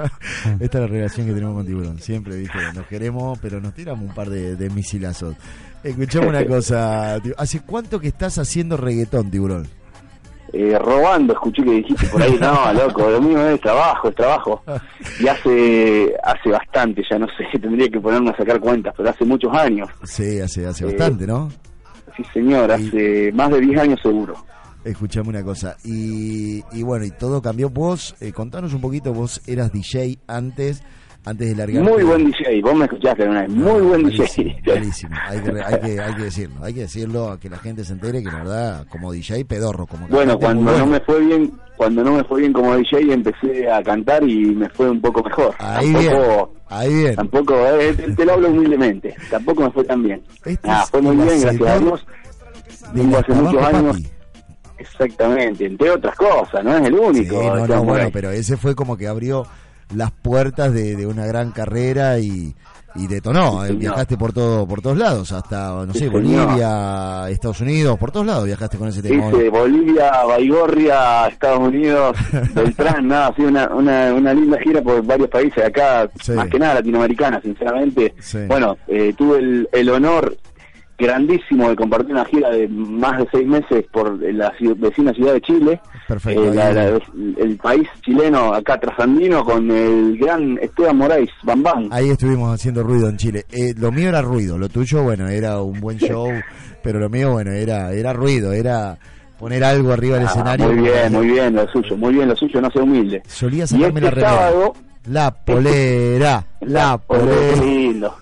Esta es la relación que tenemos con Tiburón. Siempre, viste, nos queremos, pero nos tiramos un par de, de misilazos. Escuchame una <laughs> cosa. ¿Hace cuánto que estás haciendo reggaetón, Tiburón? Eh, robando, escuché que dijiste por ahí, no, <laughs> loco, lo mío es trabajo, es trabajo. Y hace hace bastante, ya no sé, tendría que ponerme a sacar cuentas, pero hace muchos años. Sí, hace, hace Eh, bastante, ¿no? Sí, señor, hace más de 10 años seguro. Escuchame una cosa. Y, y bueno, y todo cambió. Vos, eh, contanos un poquito, vos eras DJ antes, antes de largar. Muy buen DJ, vos me escuchaste una vez, muy buen DJ. buenísimo. <laughs> Hay que, hay, que, hay que decirlo, hay que decirlo, que la gente se entere que la verdad, como DJ, pedorro, como Bueno, cuando no bueno. me fue bien, cuando no me fue bien como DJ empecé a cantar y me fue un poco mejor. Ahí tampoco, bien, ahí bien. tampoco, eh, te, te lo hablo humildemente, tampoco me fue tan bien. Este Ah, fue muy bien, gracias a Dios. Vengo hace muchos años, Papi. exactamente, entre otras cosas, no es el Sí, único. no, no, bueno, pero ese fue como que abrió las puertas de, de una gran carrera y, y detonó. Sí, Eh, viajaste por todo, por todos lados, hasta, no Sí, sé, señor. Bolivia, Estados Unidos, por todos lados viajaste con ese tema. Bolivia, Baigorria, Estados Unidos, <laughs> Beltrán, nada, ha sido una, una, una linda gira por varios países acá, Sí. más que nada latinoamericana, sinceramente. Bueno, eh, tuve el, el honor grandísimo de compartir una gira de más de seis meses por la ciu- vecina ciudad de Chile, Perfecto. Eh, la- ahí- la- el país chileno acá trasandino con el gran Esteban Moraes, Bambam. Ahí estuvimos haciendo ruido en Chile. Eh, lo mío era ruido, lo tuyo, bueno, era un buen show, pero lo mío, bueno, era era ruido, era poner algo arriba del Ah, escenario. muy bien, muy bien lo suyo, muy bien lo suyo, no sea humilde. Solía Y sacarme este la sábado, La polera, la polera. lindo.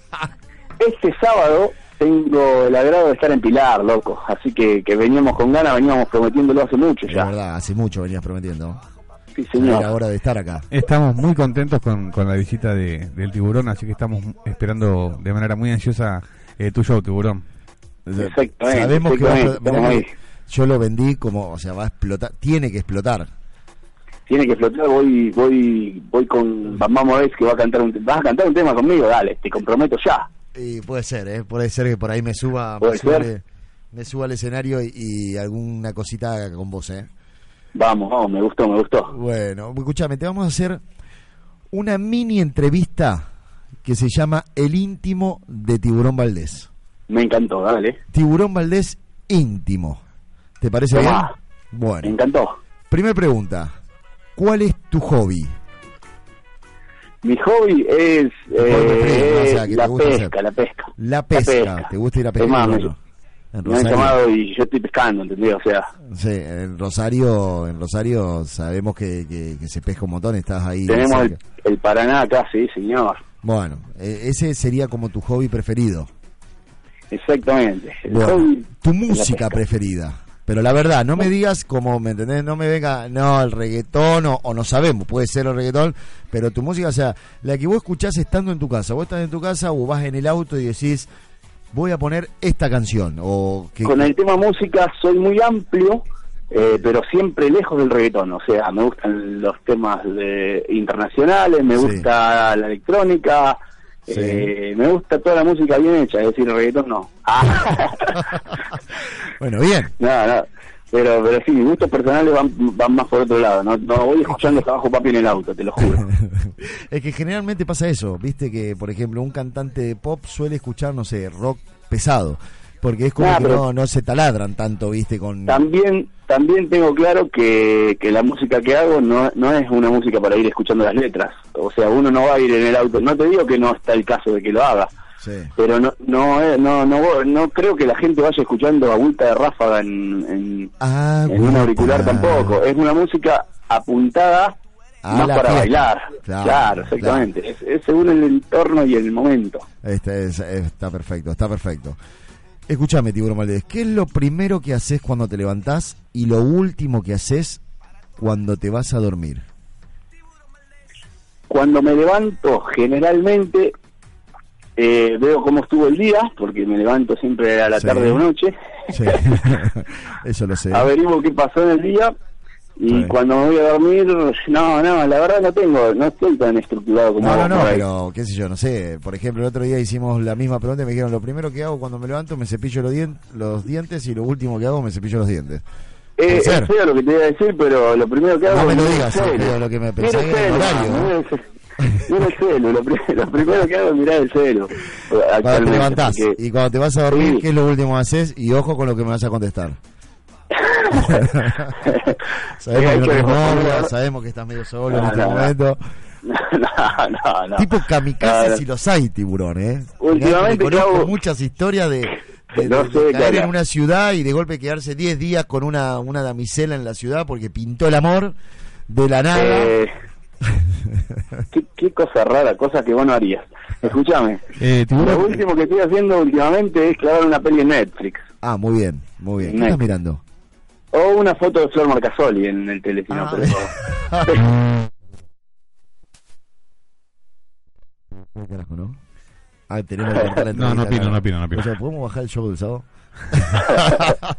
Este sábado tengo el agrado de estar en Pilar, loco. Así que, que veníamos con ganas, veníamos prometiéndolo hace mucho La ya. verdad, hace mucho venías prometiendo. Sí, Era señor. hora de estar acá. Estamos muy contentos con, con la visita de, del tiburón, así que estamos esperando de manera muy ansiosa eh, tu show, tiburón. Exactamente. Sabemos que va exactamente, explotar. Que yo lo vendí como, o sea, va a explotar, tiene que explotar. Tiene que flotar, voy voy voy con Bambam Moraes que va a cantar un vas a cantar un tema conmigo, dale, te comprometo ya. Y puede ser, ¿eh? Puede ser que por ahí me suba, me suba, al- me suba al escenario y, y alguna cosita con vos, ¿eh? Vamos, vamos, me gustó, me gustó. Bueno, escúchame, te vamos a hacer una mini entrevista que se llama El íntimo de Tiburón Valdés. Me encantó, dale. Tiburón Valdés íntimo. ¿Te parece Tomá. bien? Me Bueno, encantó. primer pregunta. ¿Cuál es tu hobby? Mi hobby es eh, o sea, que te la pesca, la pesca. La pesca. ¿Te gusta ir a pescar? Me- Bueno, en Me han llamado y yo estoy pescando, ¿entendés? O sea, Sí, en Rosario, en Rosario sabemos que, que- que se pesca un montón, estás ahí. tenemos el, Paraná acá, sí, señor. Bueno, eh, ese sería como tu hobby preferido. Exactamente. El Bueno, hobby tu la música pesca. preferida. Pero la verdad, no me digas como, ¿me entendés? No me venga, no, el reggaetón o, o no sabemos, puede ser el reggaetón, pero tu música, o sea, la que vos escuchás estando en tu casa. Vos estás en tu casa o vas en el auto y decís, voy a poner esta canción. o que, Con el tema música soy muy amplio, eh, pero siempre lejos del reggaetón. O sea, me gustan los temas de, internacionales, me Sí. gusta la electrónica, Sí. eh, me gusta toda la música bien hecha, es decir, reggaetón no. Ah. <laughs> Bueno, bien. no, no. Pero, pero sí, mis gustos personales van, van más por otro lado. No, no voy escuchando trabajo papi en el auto, te lo juro. <laughs> es que generalmente pasa eso, viste que, por ejemplo, un cantante de pop suele escuchar, no sé, rock pesado, porque es como Nah, que pero- no, no se taladran tanto, viste, con... También también tengo claro que, que la música que hago no, no es una música para ir escuchando las letras. O sea, uno no va a ir en el auto. No te digo que no está el caso de que lo haga, Sí. pero no no eh, no no, no creo que la gente vaya escuchando agüita de ráfaga en, en, Ah, en un auricular tampoco. Es una música apuntada A más para fiesta. bailar. Claro, Claro, exactamente. Es, es según el entorno y el momento. Este es- está perfecto, está perfecto. Escúchame, Tiburón Valdés, ¿qué es lo primero que haces cuando te levantás y lo último que haces cuando te vas a dormir? Cuando me levanto, generalmente eh, veo cómo estuvo el día, porque me levanto siempre a la Sí. tarde o noche. Sí. <laughs> Eso lo sé. <laughs> Averiguo qué pasó en el día Y Sí. cuando me voy a dormir, no, no, la verdad no tengo, no estoy tan estructurado como No, no, vos no, pero qué sé yo, no sé. Por ejemplo, el otro día hicimos la misma pregunta y me dijeron, lo primero que hago cuando me levanto me cepillo los, dien- los dientes y lo último que hago me cepillo los dientes. Eh, es feo lo que te iba a decir, pero lo primero que hago No me lo digas, lo que me pensé el en el horario. mira el celu. Mira el celu, lo, pri- lo primero que hago es mirar el celu. Cuando te levantás porque- y cuando te vas a dormir, Sí. ¿qué es lo último que haces? Y ojo con lo que me vas a contestar. <laughs> sabemos que no que ¿no? sabemos que estás medio solo en este no, momento. <laughs> no, no, no. Tipo no. y los hay, tiburón, ¿eh? Últimamente, conozco Clau- muchas historias de, de- sé caer en una ciudad y de golpe quedarse 10 días con una, una damisela en la ciudad porque pintó el amor de la nada. Eh, qué, qué cosa rara, cosa que vos no harías. Escúchame, Eh, lo último que estoy haciendo últimamente es clavar una peli en Netflix. Ah, muy bien, muy bien. ¿Qué estás mirando? O una foto de Flor Marcasoli en el teléfono. Ah. pero- <laughs> ¿Qué carajo, no? Ah, tenemos que cortar la No, no entrevista, opino, no opino, no opino. O sea, ¿podemos bajar el show del sábado? <laughs>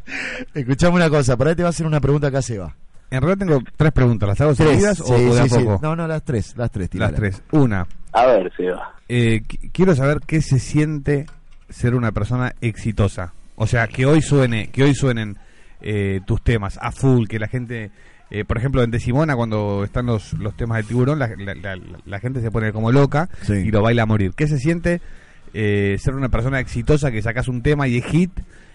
Escuchame una cosa, para ahí te va a hacer una pregunta acá, Seba. en realidad tengo tres preguntas. ¿Las hago seguidas o, Sí, o de a sí, sí. poco? No, no, las tres, las tres, Las tres. Una, A ver, Seba. eh, qu- quiero saber qué se siente ser una persona exitosa. O sea, que hoy suene, que hoy suenen eh, tus temas a full, que la gente, eh, por ejemplo, en Decimona cuando están los, los temas de tiburón, la, la- la- la gente se pone como loca Sí. y lo baila a morir. ¿Qué se siente eh, ser una persona exitosa que sacas un tema y es hit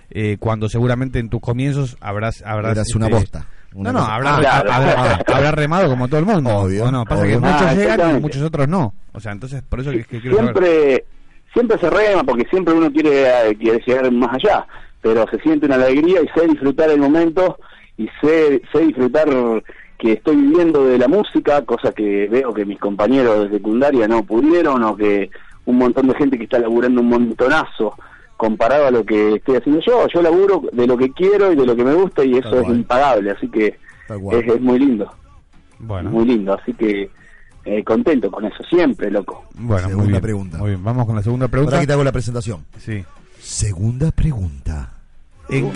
eh, cuando seguramente en tus comienzos habrás habrás Eras una este, bosta. Una no, no, habrá, claro. habrá- habrá remado como todo el mundo. Obvio, ¿o no? Pasa obvio. que muchos Ah, llegan y muchos otros no. O sea, entonces por eso que, que quiero saber. siempre siempre se rema porque siempre uno quiere, eh, quiere llegar más allá pero se siente una alegría y sé disfrutar el momento y sé, sé disfrutar que estoy viviendo de la música cosa que veo que mis compañeros de secundaria no pudieron o que un montón de gente que está laburando un montonazo comparado a lo que estoy haciendo yo yo laburo de lo que quiero y de lo que me gusta y eso es impagable así que es, es muy lindo Bueno, muy lindo así que eh, contento con eso siempre loco bueno, muy Segunda bien. pregunta. Muy bien, vamos con la segunda pregunta. Ahora que te hago la presentación. Sí. Segunda pregunta. ¿En,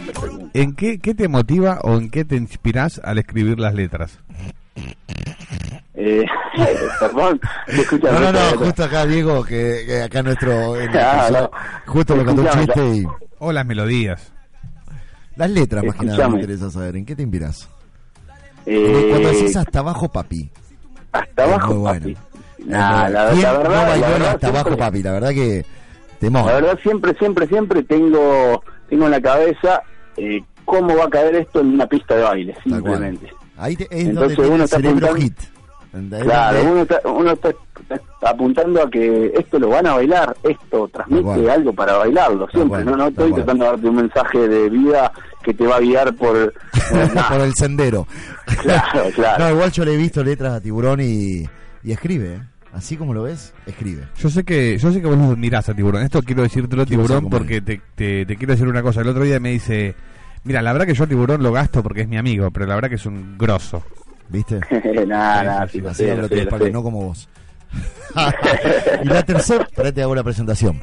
en qué, qué te motiva o en qué te inspiras al escribir las letras? Eh, <laughs> perdón, No, no, no, justo acá Diego, que, que acá nuestro... Ah, no. Justo me contó un chiste y... O las melodías. Las letras, más que nada, me interesa saber. ¿En qué te inspiras? eh, Cuando decís hasta abajo, papi. hasta abajo, muy bueno. papi. Es Nah, la, ¿Quién la no verdad, la bailó el verdad, hasta abajo, papi? La verdad que... La verdad, siempre, siempre, siempre tengo, tengo en la cabeza eh, cómo va a caer esto en una pista de baile, simplemente. Ahí te- es Entonces donde uno está apuntando- hit. Claro, uno está, uno está, apuntando a que esto lo van a bailar, esto transmite algo para bailarlo, siempre. no, no estoy tratando de darte un mensaje de vida que te va a guiar por... eh, <laughs> nah, por el sendero. Claro, <laughs> claro. No, igual yo le he visto letras a Tiburón y, y escribe, ¿eh? Así como lo ves, escribe. Yo sé que yo sé que vos lo admirás a Tiburón. Esto quiero decírtelo, Quiero Tiburón, porque te, te, te quiero decir una cosa. El otro día me dice, mira, la verdad que yo a Tiburón lo gasto porque es mi amigo, pero la verdad que es un grosso. ¿Viste? <laughs> nada, sí, Así tu no como vos. <laughs> y la tercera, para te hago la presentación.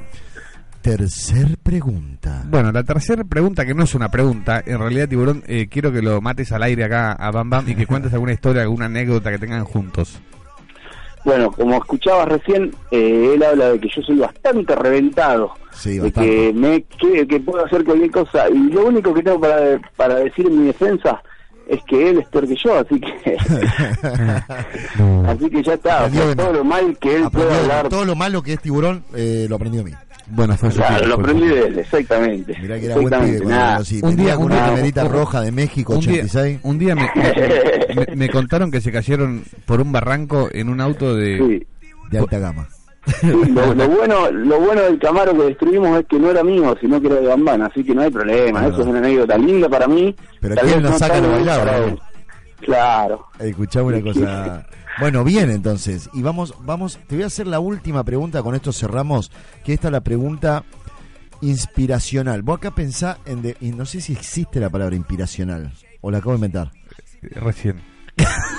Tercer pregunta. Bueno, la tercera pregunta, que no es una pregunta, en realidad, Tiburón, eh, quiero que lo mates al aire acá a Bam Bam y que cuentes alguna historia, alguna anécdota que tengan juntos. Bueno, como escuchabas recién, eh, él habla de que yo soy bastante reventado, Sí, de bastante. que me que, que puedo hacer cualquier cosa. Y lo único que tengo para, para decir en mi defensa es que él es peor que yo, así que <laughs> así que ya está, o sea, Aprendió de todo lo mal que él puede hablar, todo lo malo que es Tiburón eh, lo aprendió de mí. Bueno, fue claro, sutil, lo aprendí de él, exactamente. Mirá que era buen pibe exactamente, cuando nada. lo conocí. Un día- una día- remerita un- roja de México, Un día, 86. un día me, me- contaron que se cayeron por un barranco en un auto de... Sí. de alta gama. Sí, lo, lo bueno lo bueno del Camaro que destruimos es que no era mío, sino que era de Bambana, así que no hay problema, Ah, eso es una anécdota linda para mí. Pero ¿quién lo saca tan lo Claro. Escuchame una cosa. <laughs> Bueno, bien entonces. Y vamos, vamos, te voy a hacer la última pregunta, con esto cerramos, que esta es la pregunta inspiracional. Vos acá pensá en, de- y no sé si existe la palabra inspiracional, o la acabo de inventar. Recién.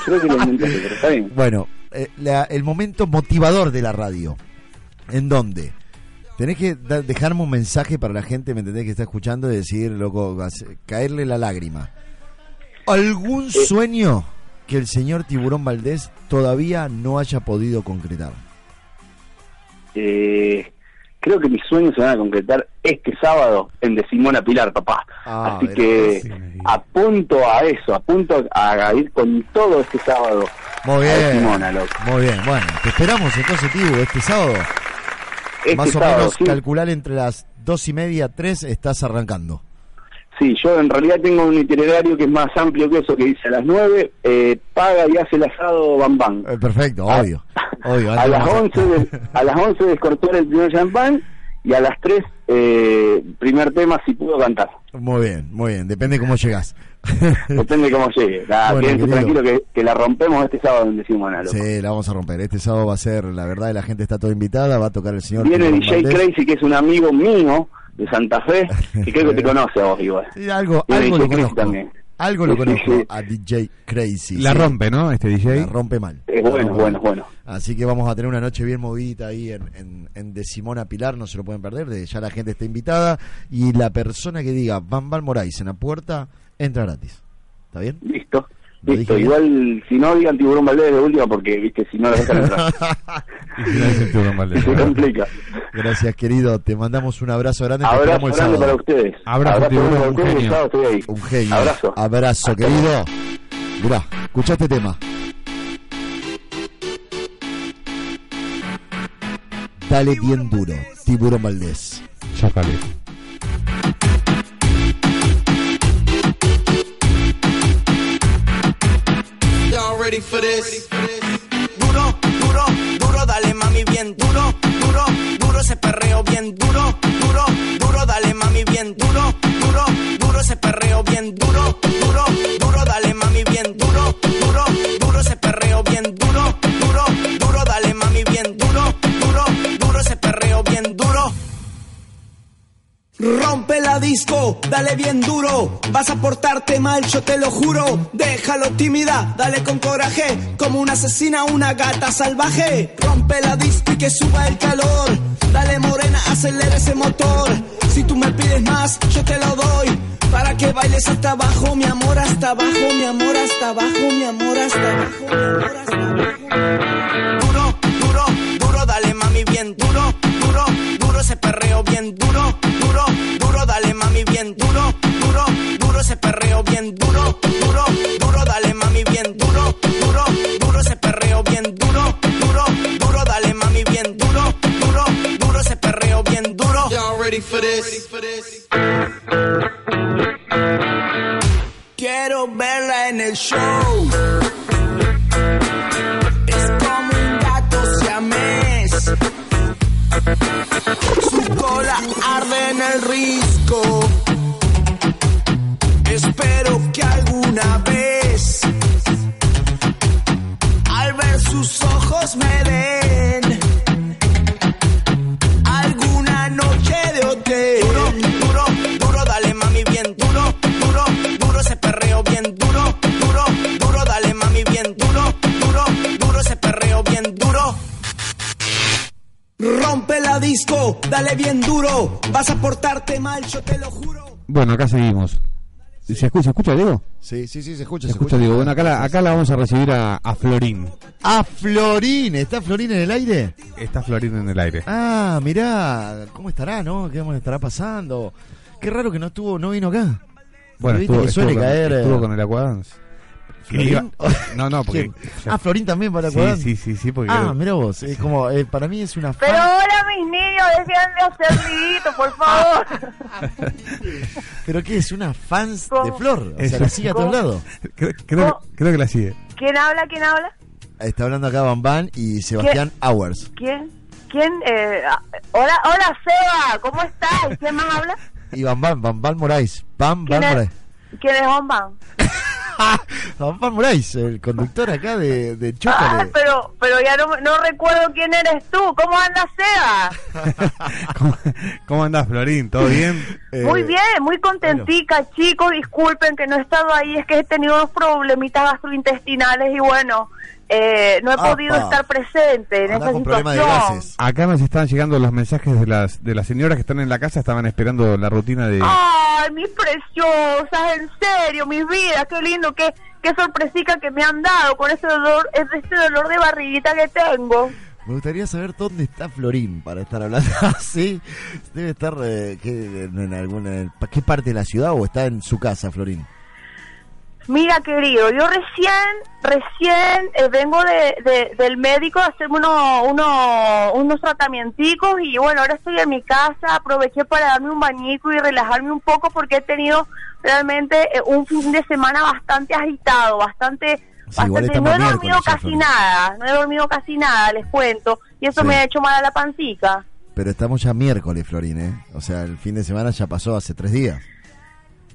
Creo que lo inventé, pero está bien. Bueno, eh, la- el momento motivador de la radio, en donde tenés que da- dejarme un mensaje para la gente, ¿me entendés? Que está escuchando y decir, loco, caerle la lágrima. ¿Algún sueño que el señor Tiburón Valdés todavía no haya podido concretar? Eh, creo que mis sueños se van a concretar este sábado en De Simona Pilar, papá. Ah, Así que sí, apunto a eso, apunto a ir con todo este sábado. Muy a bien. Simona, loco. Muy bien. Bueno, te esperamos entonces, Tibu, este sábado. Este Más o sábado, menos sí. calcular entre las dos y media, tres, estás arrancando. Sí, yo en realidad tengo un itinerario que es más amplio que eso, que dice a las 9, eh, paga y hace el asado Bam Bam. Eh, perfecto, A- obvio. obvio a las vamos 11 de, a las 11 descortar el primer champán y a las 3 eh, primer tema si puedo cantar. Muy bien, muy bien. Depende cómo llegas. <laughs> Depende cómo llegue. Nada, Bueno, tranquilo que, que la rompemos este sábado en Decimos loco. Sí, la vamos a romper. Este sábado va a ser, la verdad, la gente está toda invitada. Va a tocar el señor. Viene DJ Valdés. Crazy, que es un amigo mío de Santa Fe, que creo que te <laughs> conoce a vos igual. Sí, algo, algo lo conozco. también. Algo lo conozco a DJ Crazy. La sí. rompe, ¿no? Este DJ. La rompe mal. Es bueno, bueno, bueno. Así que vamos a tener una noche bien movida ahí en, en, en De Simona Pilar, no se lo pueden perder, de- ya la gente está invitada y la persona que diga Van Val Moraes en la puerta entra gratis. ¿Está bien? Listo. Listo, igual si no digan tiburón Valdés de última porque viste si no lo dejan entrar. <laughs> El tiburón Valdés. Se complica. Gracias, querido. Te mandamos un abrazo grande. Te Abrazo esperamos el grande para sábado. ustedes. Abrazo, tiburón, grande para un ustedes genio. sábado estoy ahí. Un genio. Abrazo. Abrazo, querido. Mirá, escuchá este tema. Dale bien duro, Tiburón Valdés. Ya Duro, duro, duro, dale mami bien duro, duro, duro ese perreo bien duro, duro, duro, dale mami bien duro, duro, duro ese perreo bien duro, Rompe la disco, dale bien duro. Vas a portarte mal, yo te lo juro. Déjalo tímida, dale con coraje. Como una asesina, una gata salvaje. Rompe la disco y que suba el calor. Dale morena, acelera ese motor. Si tú me pides más, yo te lo doy. Para que bailes hasta abajo, mi amor, hasta abajo, mi amor, hasta abajo, mi amor, hasta abajo, mi amor, hasta abajo. Duro, duro, duro, dale mami bien duro, duro, duro ese perreo bien duro, perreo bien duro, duro, duro, dale mami bien duro, duro, duro ese perreo bien duro, duro, duro, dale mami bien duro, duro, duro ese perreo bien duro. Y'all ready for this? Quiero verla en el show. Es como un gato siamés. Su cola arde en el risco. Espero que alguna vez al ver sus ojos me den alguna noche de hotel. Duro, duro, duro, dale mami bien duro, duro, duro ese perreo bien duro, duro, duro, dale mami bien duro, duro, duro ese perreo bien duro. Rompe la disco, dale bien duro, vas a portarte mal, yo te lo juro. Bueno, acá seguimos. ¿Se escucha, ¿se escucha Diego? Sí, sí, sí, se escucha. Se escucha Diego. Bueno, acá la, acá la vamos a recibir a, a Florín. A Florín, ¿está Florín en el aire? Está Florín en el aire. Ah, mirá, ¿cómo estará, no? ¿Qué estará pasando? Qué raro que no estuvo, no vino acá. Bueno, Viste estuvo, que suele estuvo con, caer. eh, estuvo con el Aquadance. ¿Florín? Iba- No, no, porque... ¿Quién? Ah, Florín también para Sí, sí, sí, sí, porque... Ah, mira vos, es como, eh, para mí es una fan. Pero hola mis niños, dejen de hacer ruidito, por favor. <laughs> ¿Pero qué es? ¿Una fans de ¿Cómo? Flor? O sea, la sigue a todos lados. Creo, creo, creo que la sigue. ¿Quién habla? ¿Quién habla? Está hablando acá Bambán y Sebastián Hours. ¿Quién? ¿Quién? Eh, ah, hola, hola Seba, ¿cómo estás? ¿Quién más habla? Y Bambán, Bambán Moraes. Bam, Bam ¿Quién es? Moraes. ¿Quién es Omban? <laughs> <laughs> Bambán Moraes, el conductor acá de, de Ah, Chócale. pero, pero ya no, no recuerdo quién eres tú. ¿Cómo andas, Seba? <laughs> ¿Cómo, cómo andás, Florín? ¿Todo bien? <laughs> Eh, Muy bien, muy contentica, chicos. Disculpen que no he estado ahí, es que he tenido unos problemitas gastrointestinales y bueno, eh, no he Apa. podido estar presente en Andá esa situación. Acá nos están llegando los mensajes de las de las señoras que están en la casa, estaban esperando la rutina de... Ay, mis preciosas, en serio, mis vidas, qué lindo, qué, qué sorpresica que me han dado con ese dolor, es este dolor de barriguita que tengo. Me gustaría saber dónde está Florín para estar hablando <laughs> así. Debe estar eh, ¿qué, en alguna, en qué parte de la ciudad o está en su casa, Florín. Mira, querido, yo recién, recién eh, vengo de, de- del médico a hacerme uno, uno, unos tratamientos y bueno, ahora estoy en mi casa, aproveché para darme un bañico y relajarme un poco porque he tenido realmente eh, un fin de semana bastante agitado, bastante, Sí, bastante, no he dormido casi nada, no he dormido casi nada, les cuento, y eso Sí. me ha hecho mal a la pancita. Pero estamos ya miércoles, Florín, ¿eh? O sea, el fin de semana ya pasó hace tres días.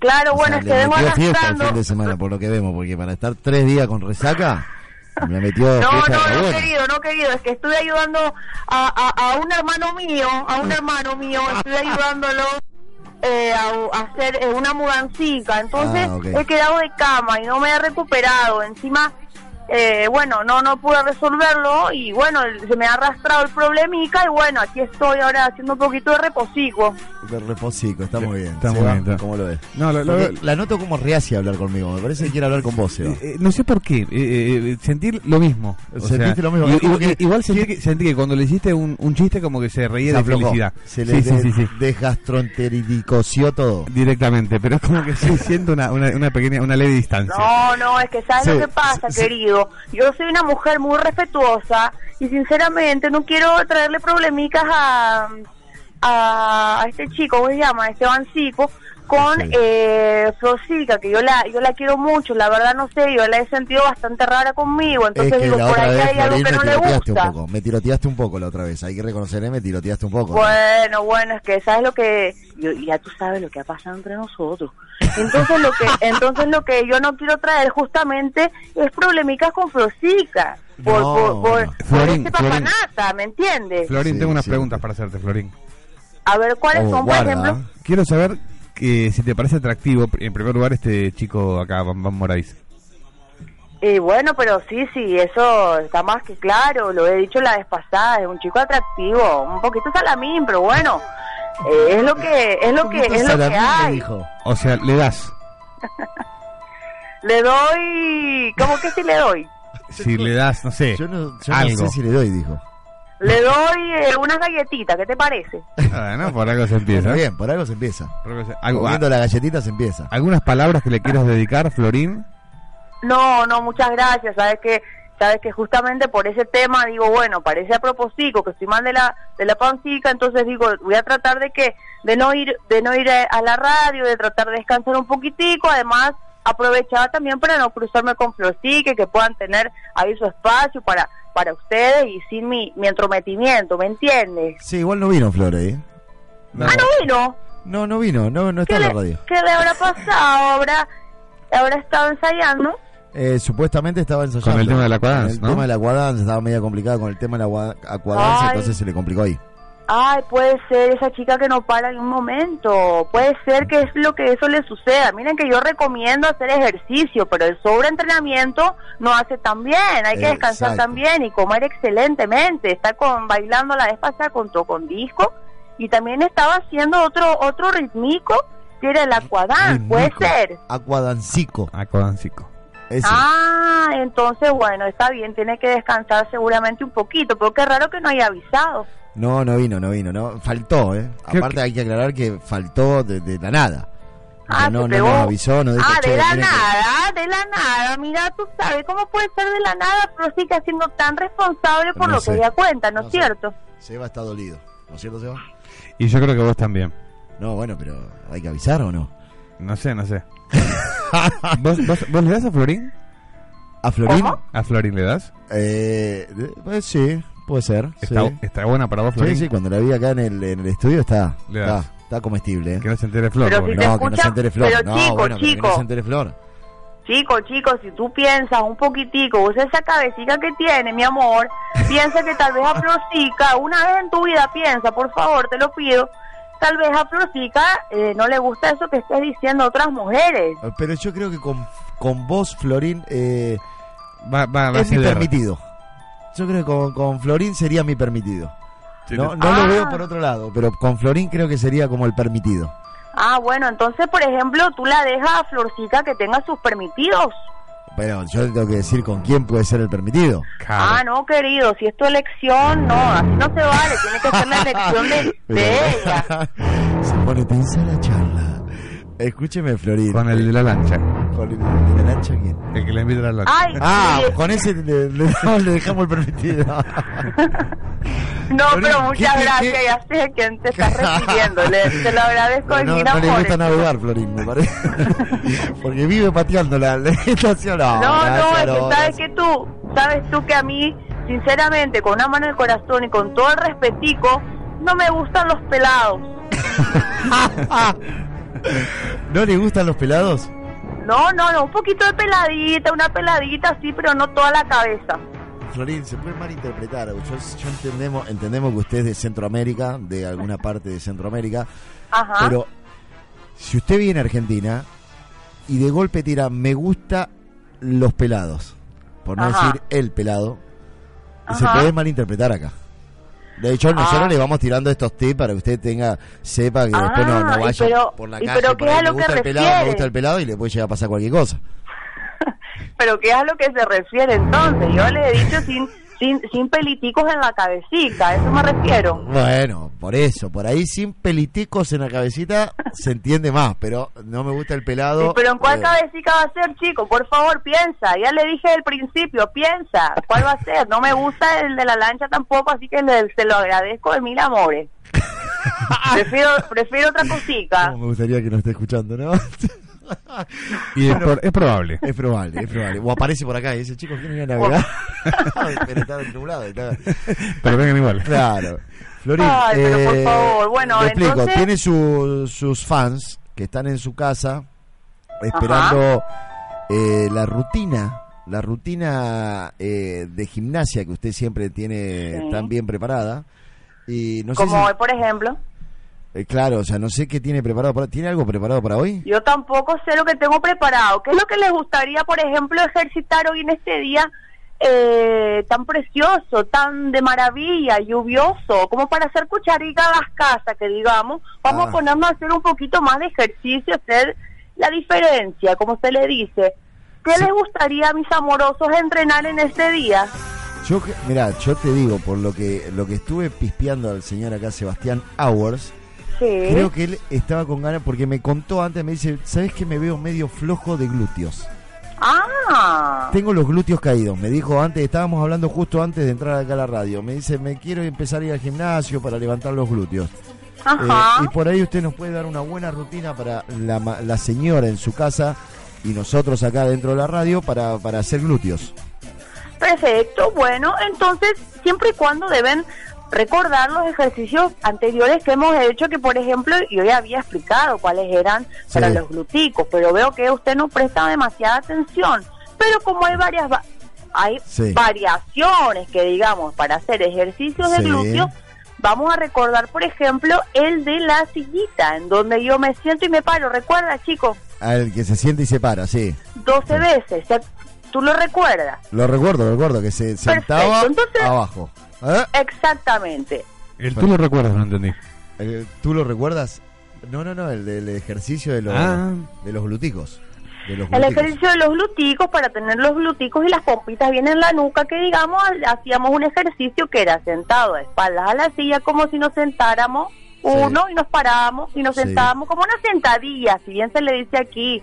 Claro, O bueno, sea, es que vengo fiesta el fin de semana, por lo que vemos, porque para estar tres días con resaca, me metió <laughs> No, no, no, buena. querido, no, querido, es que estoy ayudando a, a, a un hermano mío, a un hermano mío, estoy ayudándolo eh, a, a hacer eh, una mudancica, entonces Ah, he quedado de cama y no me he recuperado, encima, eh, bueno, no no pude resolverlo y bueno, se me ha arrastrado el problemica y bueno, aquí estoy ahora haciendo un poquito de reposico. De reposico, está muy bien. Está muy bien, está. ¿Cómo lo ves? No, lo- lo- Porque la noto como reacia a hablar conmigo. Me parece que quiere hablar con vos, Seba. Eh, no sé por qué, eh, eh, sentir lo mismo. O Sentiste sea, lo mismo. que- igual sentí que, sentí que cuando le hiciste un, un chiste como que se reía Se de aflojó. felicidad. Se Sí, le sí, sí, sí. desgastroentericoció todo. Directamente, pero es como que sí siento una, una, una pequeña, una leve distancia. No, no, es que sabes Sí, lo que pasa, sí. Yo soy una mujer muy respetuosa y sinceramente no quiero traerle problemicas a, a, este chico, ¿cómo se llama? A Con eh, Florcica, que yo la yo la quiero mucho, la verdad no sé, yo la he sentido bastante rara conmigo, entonces es que digo, la por ahí hay algo que me no le tiroteaste un gusta. poco. Me tiroteaste un poco la otra vez. Hay que reconocer, ¿eh? me tiroteaste un poco. Bueno, bueno, es que sabes lo que yo, ya tú sabes lo que ha pasado entre nosotros. Entonces lo que <laughs> entonces lo que yo no quiero traer justamente es problemicas con Florcica. Por, No, por, por, no. Florín, este Florín. papanata, ¿me entiendes? Florín, tengo unas preguntas para hacerte, Florín. A ver, ¿cuáles Oh, son, por ejemplo? Quiero saber que si te parece atractivo, en primer lugar, este chico acá, Van, Van Moraes. Y bueno, pero sí, sí, eso está más que claro, lo he dicho la vez pasada, es un chico atractivo, un poquito salamín, pero bueno, eh, es lo que es lo que es lo que hay. O sea, le das. <laughs> Le doy, ¿cómo que si le doy? Si le das, no sé, Yo no, yo no algo. sé si le doy, dijo. Le doy eh, unas galletitas, ¿qué te parece? Bueno, por algo se empieza. Bien, por algo se empieza. Algo Comiendo la galletita se empieza. ¿Algunas palabras que le quieras dedicar, Florín? No, no, muchas gracias. Sabes que, sabes que justamente por ese tema digo, bueno, parece a propósito que estoy mal de la de la pancita, entonces digo, voy a tratar de que de no ir de no ir a, a la radio, de tratar de descansar un poquitico, además aprovechar también para no cruzarme con Florcique, que puedan tener ahí su espacio para para ustedes y sin mi, mi entrometimiento, ¿me entiendes? Sí, igual no vino Flor, ¿eh? No, Ah, no vino. no, no vino, no, no está en la radio. ¿Qué le habrá pasado? ¿Habrá, habrá estado ensayando? Eh, supuestamente estaba ensayando. Con el tema aquadance, Con El ¿no? tema del aquadance estaba medio complicado con el tema del agua- aquadance, Ay. entonces se le complicó ahí. Ay, puede ser esa chica que no para en un momento. Puede ser que es lo que eso le suceda. Miren que yo recomiendo hacer ejercicio, pero el sobreentrenamiento no hace tan bien. Hay que descansar también y comer excelentemente. Está con bailando la vez pasada con con disco y también estaba haciendo otro otro rítmico que era el aquadán. Puede Ritmico. ser. Aquadancico. Aquadancico. Ese. Ah, entonces bueno, está bien, tiene que descansar seguramente un poquito, pero qué raro que no haya avisado. No, no vino, no vino, no. Faltó, ¿eh? ¿Qué- Aparte hay que aclarar que faltó de, de la nada. O sea, Ah, no, no nos avisó, no dijo, Ah, "Che, de la miren que-". nada, de la nada. Mira, tú sabes, ¿cómo puede ser de la nada, pero sigue siendo tan responsable por No lo sé. que ella cuenta, ¿no es No sé. cierto? Seba está dolido. ¿No es cierto, Seba? Y yo creo que vos también. No, bueno, pero ¿hay que avisar o no? No sé, no sé. <laughs> ¿Vos, vos, vos le das a Florín? ¿A Florín? ¿Cómo? ¿A Florín le das? Eh, de- pues sí, puede ser. ¿Está, sí. está buena para vos, Sí, Florín? sí, cuando la vi acá en el, en el estudio está, Le está, comestible. ¿eh? Que no se entere Flor. Pero si no. que no se entere Flor. pero no, chico, bueno, pero que chico. no se entere Flor. Chico, chico, si tú piensas un poquitico, usa esa cabecita que tiene, mi amor, piensa que tal vez a Florcica, una vez en tu vida piensa, por favor, te lo pido, tal vez a Florcica eh, no le gusta eso que estés diciendo a otras mujeres. Pero yo creo que con, con vos, Florín, eh, Va, va, va a es mi ceder. permitido. Yo creo que con, con Florín sería mi permitido. No, no Ah. lo veo por otro lado, pero con Florín creo que sería como el permitido. Ah, bueno, entonces, por ejemplo, tú la dejas a Florcica que tenga sus permitidos. Pero yo tengo que decir con quién puede ser el permitido. Ah, no, querido, si es tu elección, no, así no se vale, tiene que ser la elección de, <laughs> de ella. Se pone tensa la charla. Escúcheme, Florín. Con el de la lancha. ¿Con el de la lancha quién? El que le invita a la lancha. Ay, Ah, sí. con ese le, le- <laughs> no, le dejamos el permitido. <laughs> No, Florín, pero ¿qué muchas gracias, qué- ya sé a quién te estás refiriendo, le, <laughs> te lo agradezco de no, mil no le gusta navegar, Florín, me parece. Porque vive pateando la, la estación. No, No, no, es que no, sabes que tú, sabes tú que a mí, sinceramente, con una mano en el corazón y con todo el respetico, no me gustan los pelados. ¿No le gustan los pelados? No, no, no, un poquito de peladita, una peladita sí, pero no toda la cabeza. Florín, se puede malinterpretar. Yo, yo entendemos, entendemos que usted es de Centroamérica, de alguna parte de Centroamérica, Ajá. pero si usted viene a Argentina y de golpe tira me gusta los pelados, por no Ajá. decir el pelado, se puede malinterpretar acá. De hecho, nosotros Ah. le vamos tirando estos tips para que usted tenga, sepa que después no, no Ah, vaya pero- por la calle. pero por ¿qué ahí, es a lo que el pelado, me gusta el pelado y le puede llegar a pasar cualquier cosa. <laughs> Pero ¿qué es a lo que se refiere entonces? Yo le he dicho sin, sin, sin peliticos en la cabecita, a eso me refiero. Bueno, por eso, por ahí sin peliticos en la cabecita se entiende más, pero no me gusta el pelado. Sí, pero ¿en cuál eh, cabecita va a ser, chico? Por favor, piensa. Ya le dije al principio, piensa. ¿Cuál va a ser? No me gusta el de la lancha tampoco, así que le- se lo agradezco de mil amores. <laughs> prefiero, prefiero otra cosita. no me gustaría que nos esté escuchando, ¿no? <laughs> <laughs> Y es, por- es probable. Es probable, es probable. O aparece por acá y dice, chicos, ¿quieren ir a navegar? <laughs> <laughs> pero está nublado. Está... Pero vengan igual. Claro. Florín, Ay, pero por eh, favor, bueno, explico, entonces- tiene su- sus fans que están en su casa esperando eh, la rutina, la rutina eh, de gimnasia que usted siempre tiene Sí. tan bien preparada. Y no sé Como si- hoy, por ejemplo. Eh, claro, o sea, no sé qué tiene preparado para, ¿Tiene algo preparado para hoy? Yo tampoco sé lo que tengo preparado. ¿Qué es lo que les gustaría, por ejemplo, ejercitar hoy en este día eh, tan precioso, tan de maravilla, lluvioso, como para hacer cucharita a las casas, que digamos? Vamos Ah. a ponernos a hacer un poquito más de ejercicio, hacer la diferencia, como se le dice. ¿Qué les gustaría, mis amorosos, entrenar en este día? Yo, mira, yo te digo, por lo que lo que estuve pispeando al señor acá, Sebastián Hours, Sí. creo que él estaba con ganas, porque me contó antes, me dice, ¿sabes que me veo medio flojo de glúteos? Ah, Tengo los glúteos caídos, me dijo antes, estábamos hablando justo antes de entrar acá a la radio, me dice, me quiero empezar a ir al gimnasio para levantar los glúteos. ajá. Eh, y por ahí usted nos puede dar una buena rutina para la, la señora en su casa y nosotros acá dentro de la radio para, para hacer glúteos. Perfecto, bueno, entonces siempre y cuando deben recordar los ejercicios anteriores que hemos hecho, que por ejemplo yo ya había explicado cuáles eran para los gluticos, pero veo que usted no presta demasiada atención. Pero como hay varias va- hay Sí. variaciones que digamos para hacer ejercicios de glúteo, vamos a recordar por ejemplo el de la sillita, en donde yo me siento y me paro. Recuerda, chicos, Al que se siente y se para, sí. 12 veces. ¿se- ¿Tú lo recuerdas? Lo recuerdo, lo recuerdo, que se sentaba entonces- abajo. ¿Eh? Exactamente. El tú lo recuerdas, no entendí. Eh, ¿Tú lo recuerdas? No, no, no, el del ejercicio de los, Ah. de los gluticos. De los El ejercicio de los gluticos, para tener los gluticos y las pompitas bien en la nuca, que digamos, hacíamos un ejercicio que era sentado de espaldas a la silla, como si nos sentáramos uno y nos parábamos y nos Sí. sentábamos como una sentadilla, si bien se le dice aquí,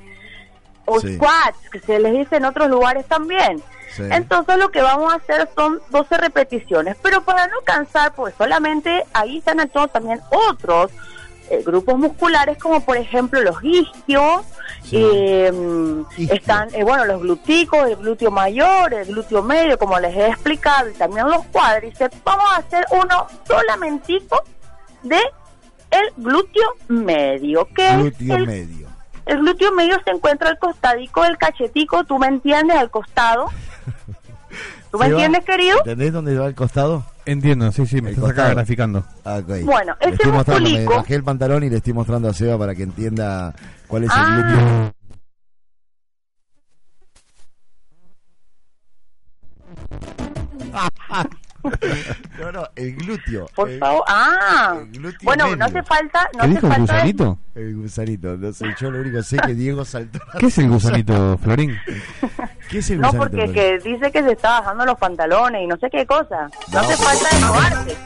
o Sí. squats, que se les dice en otros lugares también. Sí. Entonces lo que vamos a hacer son 12 repeticiones, pero para no cansar, pues solamente ahí están actuando también otros eh, grupos musculares, como por ejemplo los isquios, Sí. eh, Isquio. están, eh, bueno, los gluticos, el glúteo mayor, el glúteo medio, como les he explicado, y también los cuádriceps. Vamos a hacer uno solamentico de el glúteo medio, que Glúteo es el, medio. el glúteo medio se encuentra al costadico del cachetico, ¿tú me entiendes? Al costado. ¿Tú me entiendes, querido? ¿Entendés dónde va el costado? Entiendo, sí, sí, me El estás acá graficando. Ah, ok. Bueno, Le ese estoy mostrando, me bajé el pantalón y le estoy mostrando a Seba para que entienda cuál es el Ah. glúteo. <laughs> <laughs> no, no, el glúteo. Por el, favor. Ah, glúteo bueno, medio. no hace falta, no ¿Qué hace dijo el gusanito? El gusanito, no sé, yo lo único que sé es que Diego saltó. ¿Qué es el gusanito, Florín? <laughs> ¿Qué es el No, gusanito porque Flor? que dice que se está bajando los pantalones y no sé qué cosa. No, hace falta desnudarse.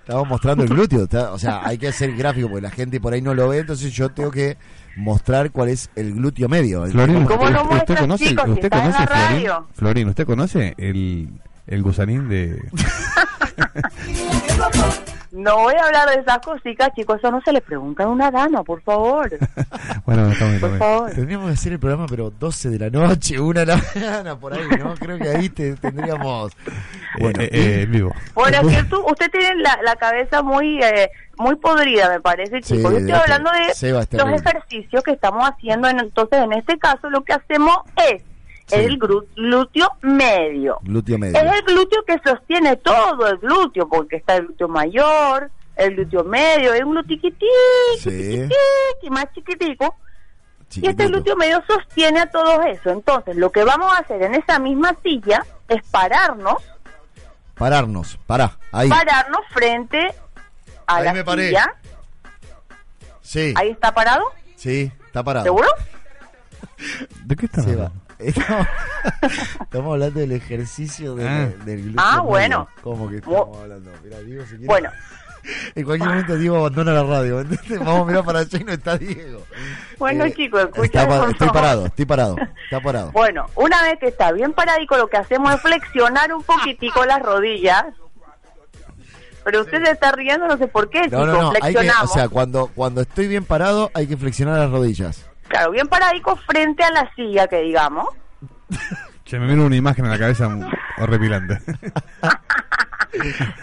Estamos mostrando el glúteo, está- o sea, hay que hacer gráfico porque la gente por ahí no lo ve, entonces yo tengo que mostrar cuál es el glúteo medio. El- Florín, ¿Cómo ¿usted, no usted conoce, chicos, usted conoce Florín? Florín, ¿usted conoce el, el gusanín de... <laughs> No voy a hablar de esas cositas, chicos. Eso no se le pregunta a una dama, por favor. <laughs> bueno, está bien, Por favor. Tendríamos que hacer el programa, pero 12 de la noche, 1 de la <laughs> mañana, por ahí, ¿no? Creo que ahí te, tendríamos. Bueno, Eh, eh, en vivo. Bueno, es que tú, usted tiene la, la cabeza muy eh, muy podrida, me parece, Sí, chicos. Yo estoy hablando de los ejercicios que estamos haciendo. En, entonces, en este caso, lo que hacemos es Sí. el glúteo medio. glúteo medio. Es el glúteo que sostiene todo el glúteo, porque está el glúteo mayor, el glúteo medio, es un glúteo Sí. más chiquitico. Y este glúteo medio sostiene a todo eso. Entonces, lo que vamos a hacer en esa misma silla es pararnos, Pararnos, pará, ahí. pararnos frente a Ahí la me paré. silla. Sí, Ahí está parado, sí, está parado. ¿seguro? ¿De qué está hablando? Estamos, <laughs> estamos hablando del ejercicio de- Ah. del glúteo Ah, medio. bueno. ¿Cómo que estamos hablando? Diego, si Bueno, <laughs> En cualquier momento Diego abandona la radio. ¿entendés? Vamos a mirar para allá y no está Diego. bueno Eh, chicos, pa- por Estoy parado, estoy parado. Está parado. Bueno, una vez que está bien paradico, lo que hacemos es flexionar un poquitico las rodillas. Pero usted se está riendo, no sé por qué, No, chicos. no, no. Hay que, o sea, cuando, cuando estoy bien parado, hay que flexionar las rodillas. Claro, bien paradico frente a la silla, que digamos. <laughs> Che, me viene una imagen en la cabeza horripilante. <laughs>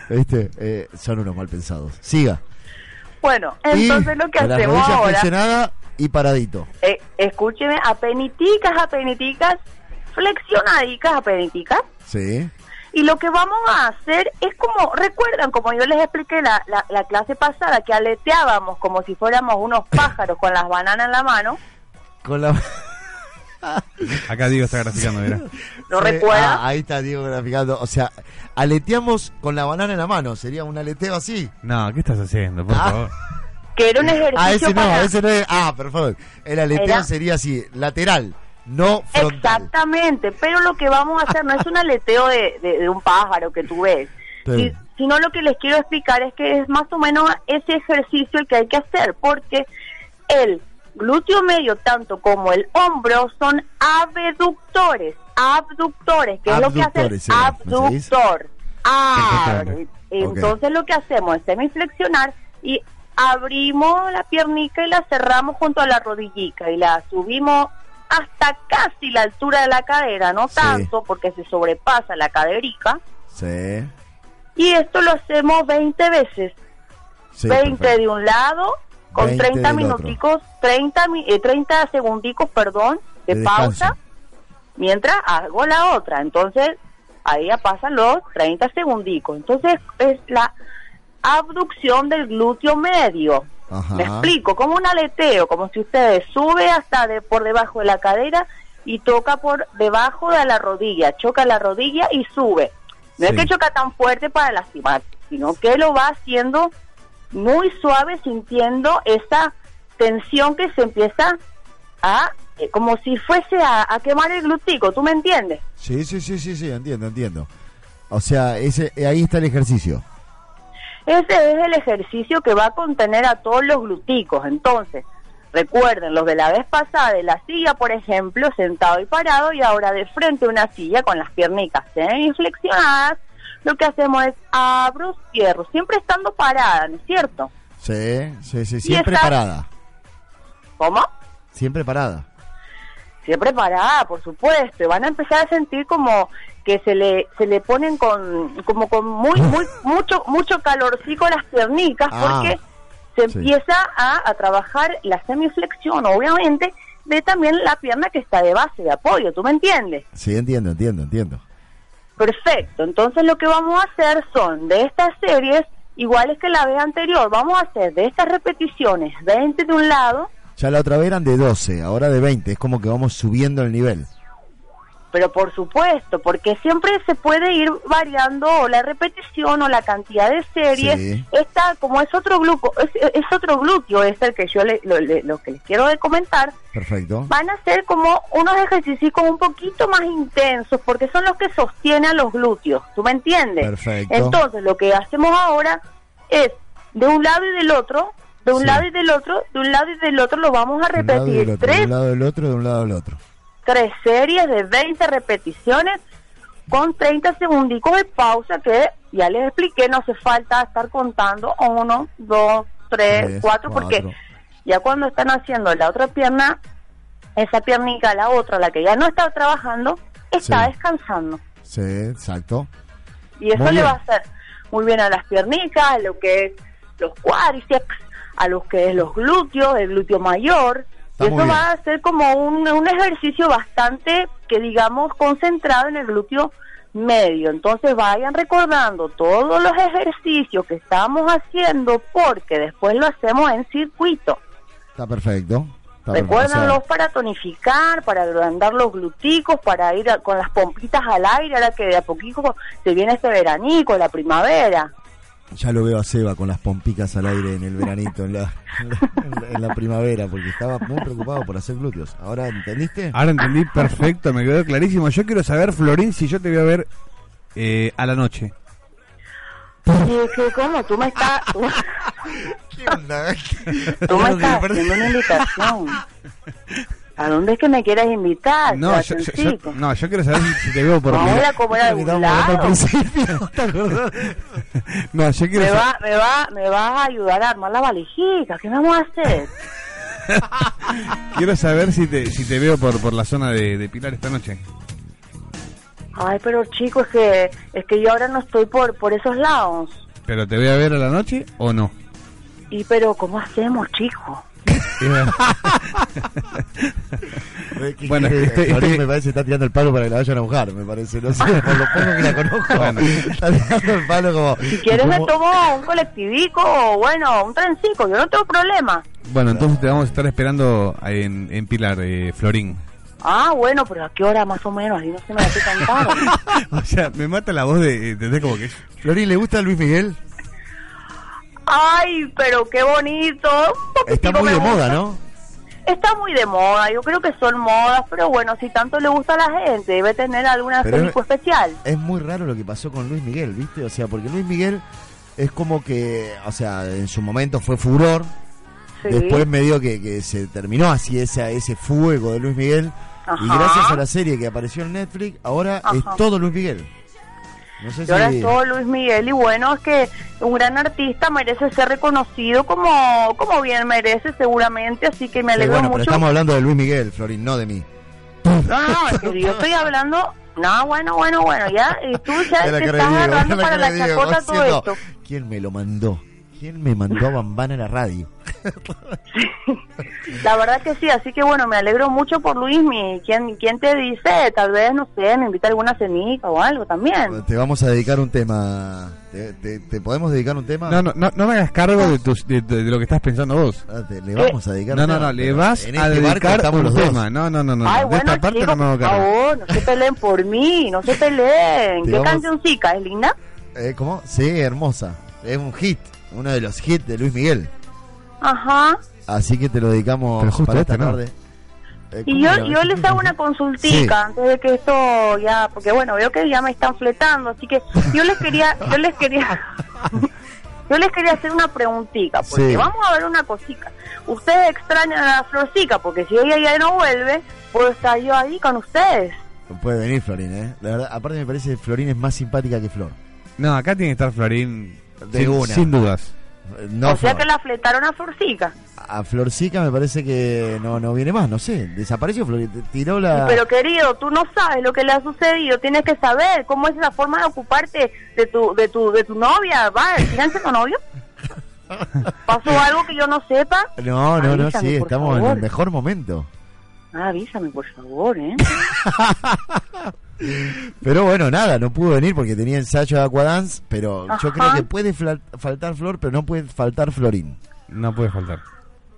¿Viste? Eh, son unos mal pensados. Siga. Bueno, Y entonces lo que con hacemos ahora, flexionadas y paradito. eh, escúcheme, apeniticas, apeniticas, flexionadicas, apeniticas. Sí. Y lo que vamos a hacer es como, recuerdan, como yo les expliqué la, la, la clase pasada, que aleteábamos como si fuéramos unos <coughs> pájaros con las bananas en la mano. Con la... <laughs> Acá Diego está graficando, mira. ¿No recuerda? ah, ahí está Diego graficando. O sea, aleteamos con la banana en la mano. Sería un aleteo así. No, ¿qué estás haciendo, por Ah. favor? Que era un ejercicio Ah, ese no, para... ese no es. Ah, perfecto. El aleteo Era- sería así, lateral, no frontal. Exactamente, pero lo que vamos a hacer no es un aleteo de, de- de un pájaro que tú ves, Sí. si- sino lo que les quiero explicar es que es más o menos ese ejercicio el que hay que hacer, porque el glúteo medio, tanto como el hombro, son abductores, abductores, que es lo que hace abductor. Ah, Perfectamente. entonces lo que hacemos es semiflexionar y abrimos la piernica y la cerramos junto a la rodillica y la subimos hasta casi la altura de la cadera, no Sí. tanto porque se sobrepasa la caderica. Sí. Y esto lo hacemos 20 veces, sí 20 perfecto. de un lado con 20 30 del otro. minuticos, 30, mi- eh, 30 segundicos, perdón, de, De pausa, descanso. mientras hago la otra. Entonces, ahí ya pasan los 30 segundicos. Entonces, es la abducción del glúteo medio. Ajá. Me explico, como un aleteo, como si ustedes sube hasta de por debajo de la cadera y toca por debajo de la rodilla, choca la rodilla y sube. No Sí. es que choca tan fuerte para lastimar, sino que lo va haciendo muy suave, sintiendo esa tensión que se empieza a, eh, como si fuese a, a quemar el glútico, ¿tú me entiendes? Sí, sí, sí, sí, sí, entiendo, entiendo. O sea, ese, ahí está el ejercicio. Ese es el ejercicio que va a contener a todos los gluticos. Entonces, recuerden, los de la vez pasada de la silla, por ejemplo, sentado y parado, y ahora de frente a una silla con las piernicas flexionadas, lo que hacemos es abro, cierro, siempre estando parada, ¿no es cierto? Sí, sí, sí, siempre esta- parada. ¿Cómo? Siempre parada. Siempre parada, por supuesto. Y van a empezar a sentir como que se le se le ponen con como con muy muy mucho mucho calorcico las piernicas Ah, porque se sí. empieza a, a trabajar la semiflexión, obviamente, de también la pierna que está de base de apoyo, ¿tú me entiendes? Sí, entiendo, entiendo, entiendo. Perfecto, entonces lo que vamos a hacer son de estas series, iguales que la vez anterior, vamos a hacer de estas repeticiones 20 de un lado, Ya la otra vez eran de 12, ahora de 20. Es como que vamos subiendo el nivel. Pero por supuesto, porque siempre se puede ir variando o la repetición o la cantidad de series. Sí. Esta, como es otro grupo, es, es otro glúteo, es el que yo le- lo, le- lo que les quiero de comentar, Perfecto. van a ser como unos ejercicios como un poquito más intensos, porque son los que sostienen a los glúteos, ¿tú me entiendes? Perfecto. Entonces, lo que hacemos ahora es de un lado y del otro, de un Sí. lado y del otro, de un lado y del otro, lo vamos a De un lado y del repetir otro, de tres un lado del otro, de un lado del otro. Tres series de 20 repeticiones con 30 segundicos de pausa que ya les expliqué, no hace falta estar contando uno, dos, tres, Tres, cuatro, porque cuatro. ya cuando están haciendo la otra pierna, esa piernica, la otra, la que ya no está trabajando, está Sí. descansando. Sí, exacto. Y eso le va a hacer muy bien a las piernicas, a lo que es los cuádriceps, a lo que es los glúteos, el glúteo mayor. Está y eso va a ser como un, un ejercicio bastante, que digamos, concentrado en el glúteo medio. Entonces vayan recordando todos los ejercicios que estamos haciendo porque después lo hacemos en circuito. Está perfecto. Está perfecto. Para tonificar, para agrandar los gluticos, para ir a- con las pompitas al aire, ahora que de a poquito se viene este veranico, la primavera. Ya lo veo a Seba con las pompicas al aire en el veranito, en la, en la, en la primavera, porque estaba muy preocupado por hacer glúteos. ¿Ahora entendiste? Ahora entendí perfecto, me quedó clarísimo. Yo quiero saber, Florín, si yo te voy a ver eh, a la noche. Como tú me estás, tú, <laughs> ¿Qué onda? tú me estás haciendo una invitación. ¿A dónde es que me quieres invitar? No, yo, yo- yo- Sebastiancito? no, yo quiero saber si, si te veo por Vamos a comer algún lado. No, yo quiero Me saber. va, me va, me vas a ayudar a armar la valijita. ¿Qué vamos a hacer? <laughs> Quiero saber si te, si te veo por, por la zona de, de Pilar esta noche. Ay, pero chico, es que es que yo ahora no estoy por por esos lados. ¿Pero te voy a ver a la noche o no? Y pero ¿cómo hacemos, chico? Bueno, este- este- me parece que está tirando el palo para que la vayan a buscar, me parece. No sé, por lo poco que la conozco. Bueno. Está tirando el palo como... Si quieres me como- tomo un colectivico o bueno, un trencico, yo no tengo problema. Bueno, entonces te vamos a estar esperando en, en Pilar, eh, Florín. Ah, bueno, pero ¿a qué hora más o menos? Así no se me hace tan tarde. <laughs> O sea, me mata la voz de, ¿entendés? Como que... Florín, ¿le gusta Luis Miguel? Ay, pero qué bonito. Está muy de moda, ¿no? Está muy de moda, yo creo que son modas, pero bueno, si tanto le gusta a la gente, debe tener alguna Pero es- especial. Es muy raro lo que pasó con Luis Miguel, ¿viste? O sea, porque Luis Miguel es como que, o sea, en su momento fue furor. Sí. Después medio que, que se terminó así esa, ese fuego de Luis Miguel. Y Ajá. gracias a la serie que apareció en Netflix, ahora es todo Luis Miguel. No sé Y ahora es todo Luis Miguel y bueno, es que un gran artista merece ser reconocido como, como bien merece seguramente, así que me Sí, alegro bueno, pero mucho. estamos hablando de Luis Miguel, Florín, no de mí. No, no, es que yo estoy hablando... No, bueno, bueno, bueno, ya, y tú ya <laughs> te estás agarrando para la chacota todo esto. ¿Quién me lo mandó? ¿Quién me mandó a Bambán a la radio? <laughs> La verdad que sí, así que bueno, me alegro mucho por Luismi. ¿Quién, quién te dice? Tal vez, no sé, me invita a alguna cenica o algo también. Te vamos a dedicar un tema. ¿Te, te- te podemos dedicar un tema? No, no, no, no me hagas cargo de, tus, de, de- de lo que estás pensando vos. Ah, te- le vamos a dedicar No, un no, tema, no, le vas en a este dedicar un los dos. tema. No, no, no, no. Ay, de bueno, esta parte chicos, no me hago por cargo. favor, no se peleen por mí, no se peleen. ¿Qué vamos- cancioncica es linda? Eh, ¿Cómo? Sí, hermosa. Es un hit, uno de los hits de Luis Miguel. Ajá. Así que te lo dedicamos Pero justo para este, esta ¿no? tarde. Eh, Y ¿cómo yo, yo les hago una consultica antes de que esto ya, porque bueno, veo que ya me están fletando, así que yo les quería, <laughs> yo les quería, yo les quería hacer una preguntita, porque Sí. vamos a ver una cosita. Ustedes extrañan a la florcica, porque si ella ya no vuelve, puedo estar yo ahí con ustedes. Puede venir Florín, ¿eh? La verdad, aparte me parece que Florín es más simpática que Flor. No, acá tiene que estar Florín. De sin, una. sin dudas. No, o sea que la fletaron a florcica. A Florcica me parece que no, no viene más, no sé. Desapareció tiró la... Pero querido, tú no sabes lo que le ha sucedido, tienes que saber cómo es la forma de ocuparte de tu de tu de tu novia, va, fíjense tu novio. <laughs> ¿Pasó algo que yo no sepa? No, no, no, sí, estamos en el mejor momento. Ah, avísame, por favor, ¿eh? <laughs> Pero bueno, nada, no pudo venir porque tenía ensayo de Aquadance, pero yo creo que puede faltar Flor, pero no puede faltar Florín. No puede faltar.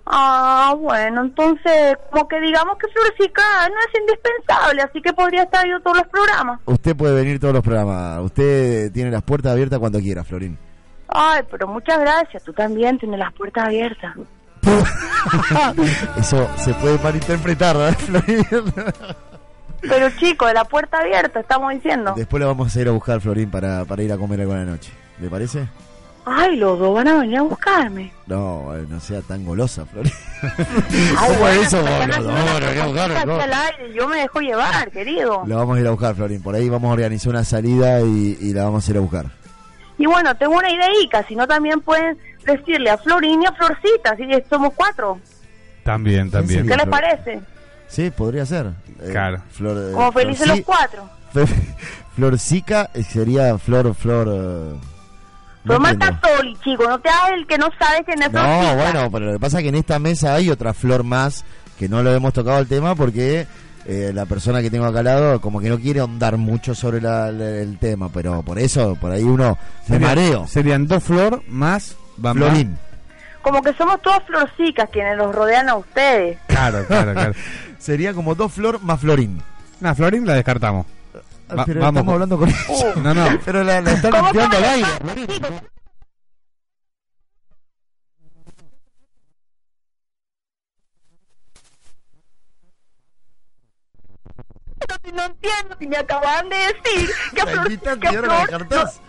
Ah, bueno, entonces, como que digamos que Florcica no es indispensable, así que podría estar yo todos los programas. Usted puede venir todos los programas. Usted tiene las puertas abiertas cuando quiera, Florín. Ay, pero muchas gracias, tú también tienes las puertas abiertas. <laughs> Eso se puede malinterpretar, ¿verdad, Florín? <laughs> Pero chico, de la puerta abierta, estamos diciendo. Después le vamos a ir a buscar, Florín, para, para ir a comer algo en la noche. ¿Le parece? Ay, los dos van a venir a buscarme. No, eh, no sea tan golosa, Florín. <laughs> Ay, ¿Cómo bueno, eso? No, no, no, Yo me dejo llevar, querido. La vamos a ir a buscar, Florín. Por ahí vamos a organizar una salida y, y la vamos a ir a buscar. Y bueno, tengo una ideica, si no también pueden decirle a Florín y a Florcita, que somos cuatro. También, también. ¿Qué les parece? Sí, podría ser. Eh, Claro. Flor, eh, Como felices los cuatro. Florcica eh, sería Flor, Flor... eh, no chico, no te hagas el que no sabe quién es No, bueno, pero lo que pasa es que en esta mesa hay otra flor más que no lo hemos tocado el tema porque eh, la persona que tengo acá al lado como que no quiere ahondar mucho sobre la- la- el tema, pero por eso, por ahí uno me Serían- mareo. Serían dos flor más Bambam. Florín. Como que somos todas florcicas quienes los rodean a ustedes. Claro, claro, claro. <laughs> Sería como dos flor más Florín. Nah, Florín la descartamos. Va- Ah, pero vamos estamos hablando con <laughs> Uh. No, no. <laughs> Pero la, la están ¿Cómo tirando al aire. Chicos, No entiendo si me acaban de decir que Flor, que y Flor, descartás.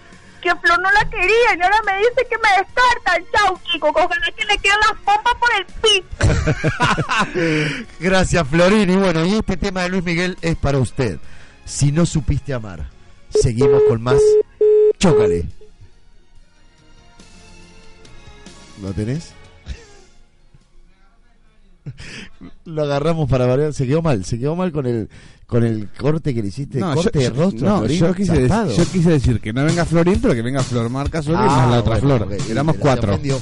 Que Flor no la quería y ahora me dice que me descartan. Chau, chico, ojalá que le queden las pompas por el piso. <laughs> Gracias, Florín. Y bueno, y este tema de Luis Miguel es para usted. Si no supiste amar. Seguimos con más. Chócale. ¿Lo tenés? <laughs> Lo agarramos para variar. Se quedó mal. Se quedó mal con el con el corte que le hiciste. No, corte yo, de rostro. no, Florín, yo, quise yo quise decir que no venga Florín, pero que venga Flor Marca solo y Ah, más la otra bueno, Flor. ok. Éramos cuatro. ofendió.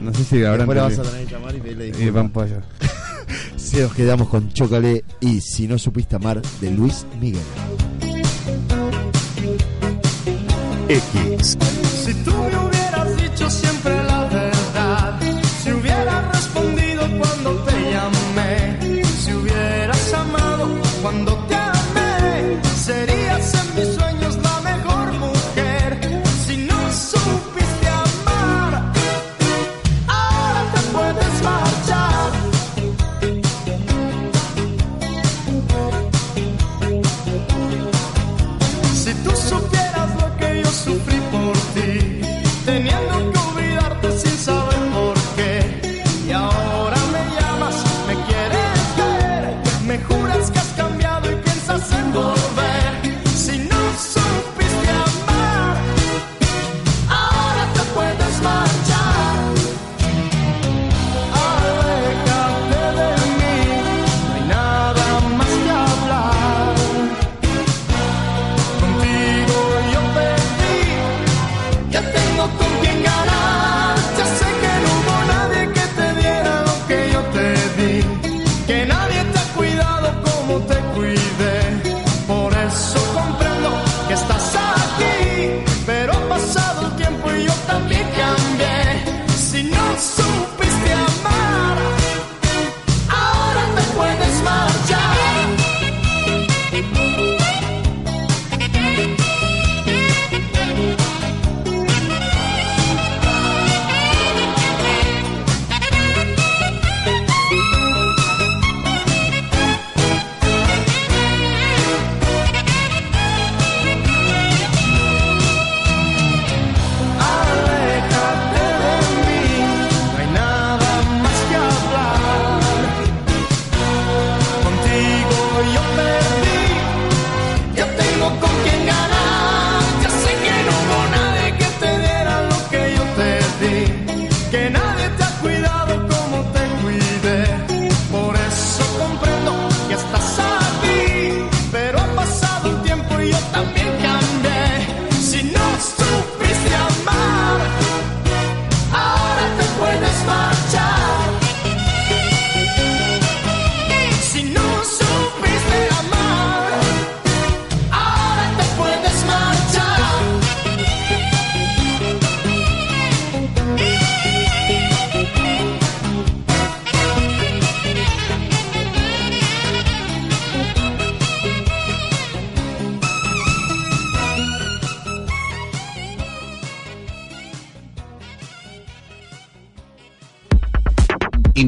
No sé si ahora Después vas a tener que llamar y pedirle Y disculpas. van por allá. <laughs> Si nos quedamos con Chócale y Si no supiste amar de Luis Miguel. X. Si tú me hubieras dicho siempre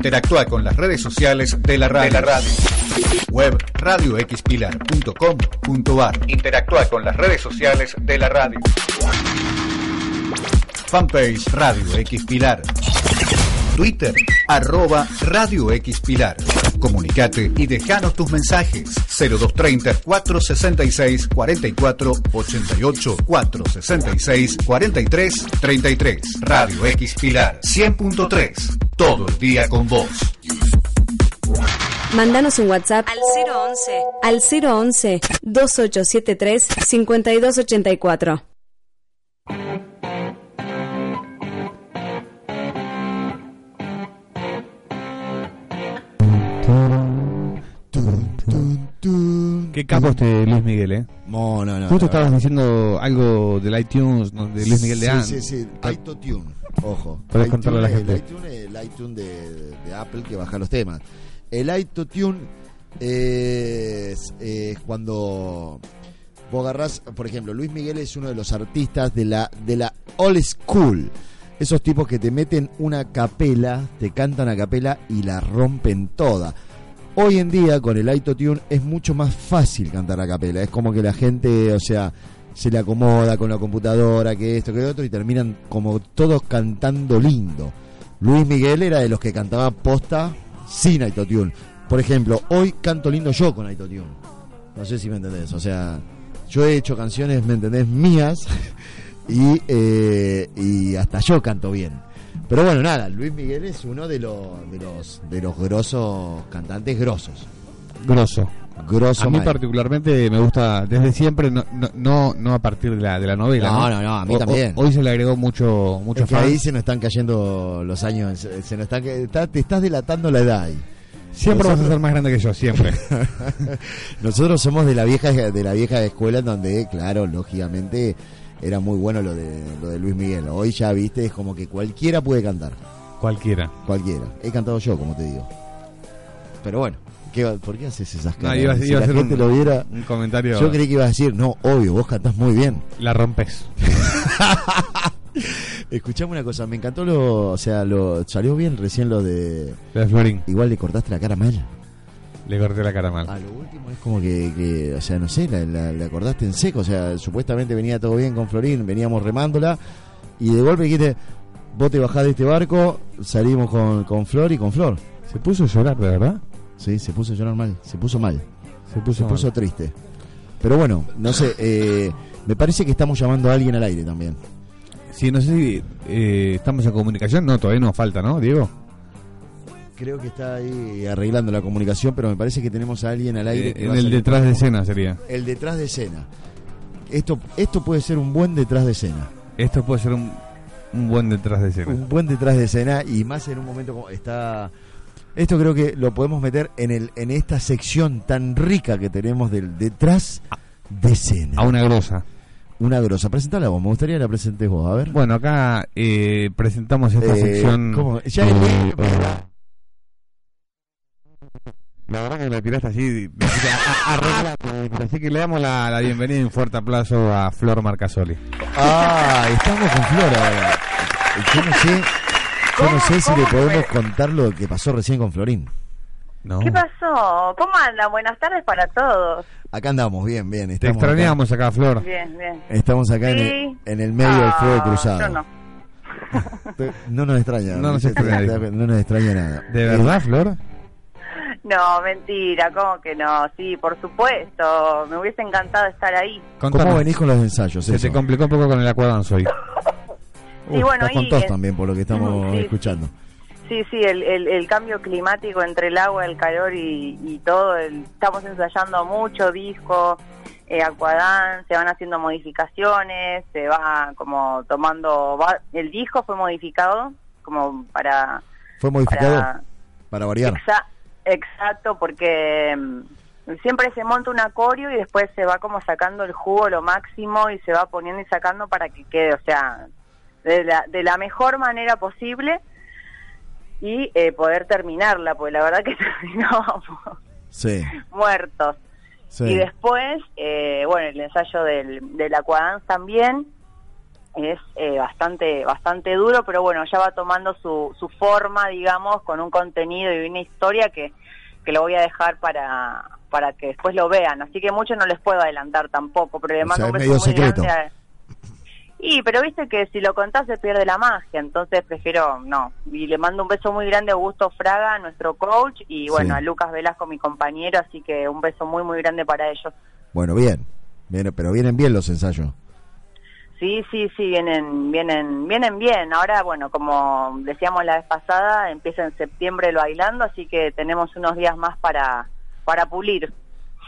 Interactúa con las redes sociales de la radio. Web radioxpilar.com.ar. Interactúa con las redes sociales de la radio. Fanpage Radio X Pilar. Twitter, arroba Radio X Pilar. Comunicate y dejanos tus mensajes 0230 466 44 88 466 43 33. Radio X Pilar 100.3. Todo el día con vos. Mándanos un WhatsApp al 011 al 011 2873 5284. Qué capo este Luis Miguel, ¿eh? No, no, no. Justo estabas diciendo algo del iTunes, ¿no? de Luis Miguel de sí, An. Sí, sí, iTunes. Ojo. Puedes contarle a la gente. El iTunes es el iTunes de, de Apple que baja los temas. El iTunes es, es cuando vos agarrás, por ejemplo, Luis Miguel es uno de los artistas de la, de la old school. Esos tipos que te meten una capela, te cantan a capela y la rompen toda. Hoy en día con el iTunes es mucho más fácil cantar a capela. Es como que la gente, o sea, se le acomoda con la computadora, que esto, que otro, y terminan como todos cantando lindo. Luis Miguel era de los que cantaba posta sin iTunes. Por ejemplo, hoy canto lindo yo con iTunes. No sé si me entendés. O sea, yo he hecho canciones, ¿me entendés? Mías. <laughs> Y, eh, y hasta yo canto bien. Pero bueno, nada, Luis Miguel es uno de los de los de los grosos cantantes grosos. Grosso. Grosso A mí mal. particularmente me gusta desde siempre, no, no, no, a partir de la, de la novela. No, no, no, a mí O- también. hoy se le agregó mucho, mucho Es que ahí se nos están cayendo los años, se se nos está, está- te estás delatando la edad ahí. Siempre vas a ser más grande que yo, siempre. <laughs> Nosotros somos de la vieja de la vieja escuela en donde, claro, lógicamente era muy bueno lo de lo de Luis Miguel. Hoy ya viste, es como que cualquiera puede cantar. Cualquiera. Cualquiera. He cantado yo, como te digo. Pero bueno, ¿qué, ¿por qué haces esas No, caras? iba, si iba a la hacer gente un, lo viera, un comentario. yo creí que ibas a decir, no, obvio, vos cantás muy bien. <laughs> La rompes. <laughs> Escuchame una cosa, me encantó lo, o sea, lo salió bien recién lo de La de Florín. igual le cortaste la cara mal. Le corté la cara mal. A lo último es como que, que, o sea, no sé, la, la- la acordaste en seco, o sea, supuestamente venía todo bien con Florín, veníamos remándola y de golpe dijiste, vos te bajás de este barco, salimos con, con Flor y con Flor. Se puso a llorar, de verdad. Sí, se puso a llorar mal, se puso mal, Se puso, se puso triste. Pero bueno, no sé, eh, me parece que estamos llamando a alguien al aire también. Sí, no sé si eh, estamos en comunicación. No, todavía nos falta, ¿no, Diego? Creo que está ahí arreglando la comunicación, pero me parece que tenemos a alguien al aire. Eh, que en el detrás de escena sería. El detrás de escena. Esto, esto puede ser un buen detrás de escena. Esto puede ser un, un buen detrás de escena. un buen detrás de escena y más en un momento como está esto creo que lo podemos meter en el en esta sección tan rica que tenemos del detrás de escena A una grosa. una grosa presentala vos me gustaría que la presentes vos a ver Bueno, acá eh, presentamos esta Eh, sección. ¿cómo? Ya Eh, La verdad que me tiraste así. me. Así que le damos la, la bienvenida y un fuerte aplauso a Flor Marcasoli. ah estamos con Flor ahora yo no sé yo no sé si le ¿Cómo podemos fue? contar lo que pasó recién con Florín No. ¿Qué pasó? ¿Cómo andan? Buenas tardes para todos. acá andamos bien bien Te estamos extrañamos acá, Flor. Bien, bien. estamos acá en, el, en el medio del fuego Ah, cruzado Yo no. No nos extraña. No nos extraña. No nos extraña nada. ¿De verdad, Flor? No, mentira, ¿cómo que no? Sí, por supuesto. Me hubiese encantado estar ahí. ¿Cómo venís con los ensayos? Se te complicó un poco con el aquadance hoy. <laughs> Bueno, estás con tos también, por lo que estamos <laughs> sí. escuchando. Sí, sí, el, el, el cambio climático entre el agua, el calor y, y todo. el- estamos ensayando mucho disco, eh, Aquadance, se van haciendo modificaciones, se va como tomando... va- el disco fue modificado como para... ¿Fue modificado? para Para variar. Exa- exacto, porque mm, siempre se monta un acorio y después se va como sacando el jugo lo máximo y se va poniendo y sacando para que quede, o sea, de la, de la mejor manera posible y eh, poder terminarla, porque la verdad que <laughs> terminábamos Sí. muertos. sí. Y después, eh, bueno, el ensayo del, del Aquadance también. Es eh, bastante bastante duro, pero bueno, ya va tomando su, su forma, digamos, con un contenido y una historia que, que lo voy a dejar para para que después lo vean. Así que mucho no les puedo adelantar tampoco, pero le O mando sea, un es beso muy secreto. grande a- Y, pero viste que si lo contás se pierde la magia, entonces prefiero no. Y le mando un beso muy grande a Augusto Fraga, nuestro coach, y bueno, Sí. a Lucas Velasco, mi compañero, así que un beso muy, muy grande para ellos. Bueno, bien. Viene, pero vienen bien los ensayos. Sí, sí, sí, vienen, vienen, vienen bien. Ahora, bueno, como decíamos la vez pasada, empieza en septiembre el bailando, así que tenemos unos días más para, para pulir.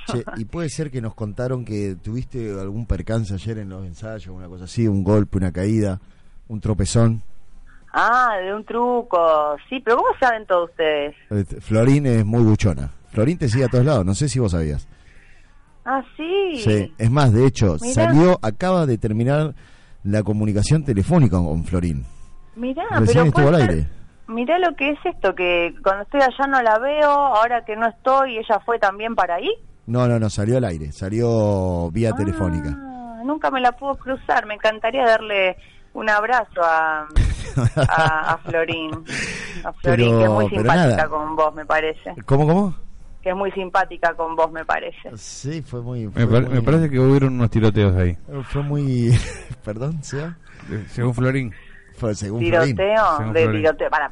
Che, y puede ser que nos contaron que tuviste algún percance ayer en los ensayos, una cosa así, un golpe, una caída, un tropezón. Ah, de un truco. Sí, pero ¿cómo saben todos ustedes? Este, Florín es muy buchona. Florín te sigue a todos lados, no sé si vos sabías. Ah, sí. Sí, es más, de hecho, Mirá. salió, acaba de terminar la comunicación telefónica con Florín. Mirá, Recién pero estuvo al ser- aire. mirá lo que es esto, que cuando estoy allá no la veo, ahora que no estoy, ella fue también para ahí. No, no, no, salió al aire, salió vía telefónica. Ah, nunca me la puedo cruzar, me encantaría darle un abrazo a, <laughs> a, a Florín. A Florín, Pero- que es muy simpática nada. con vos, me parece. ¿Cómo, cómo? Que es muy simpática con vos, me parece. Sí, fue muy... Me, muy- parece que hubieron unos tiroteos ahí. Fue muy... <laughs> Perdón, ¿sea? Eh, Según Florín. Fue según Florín. Tiroteo, Según de Florín. tiroteo, para,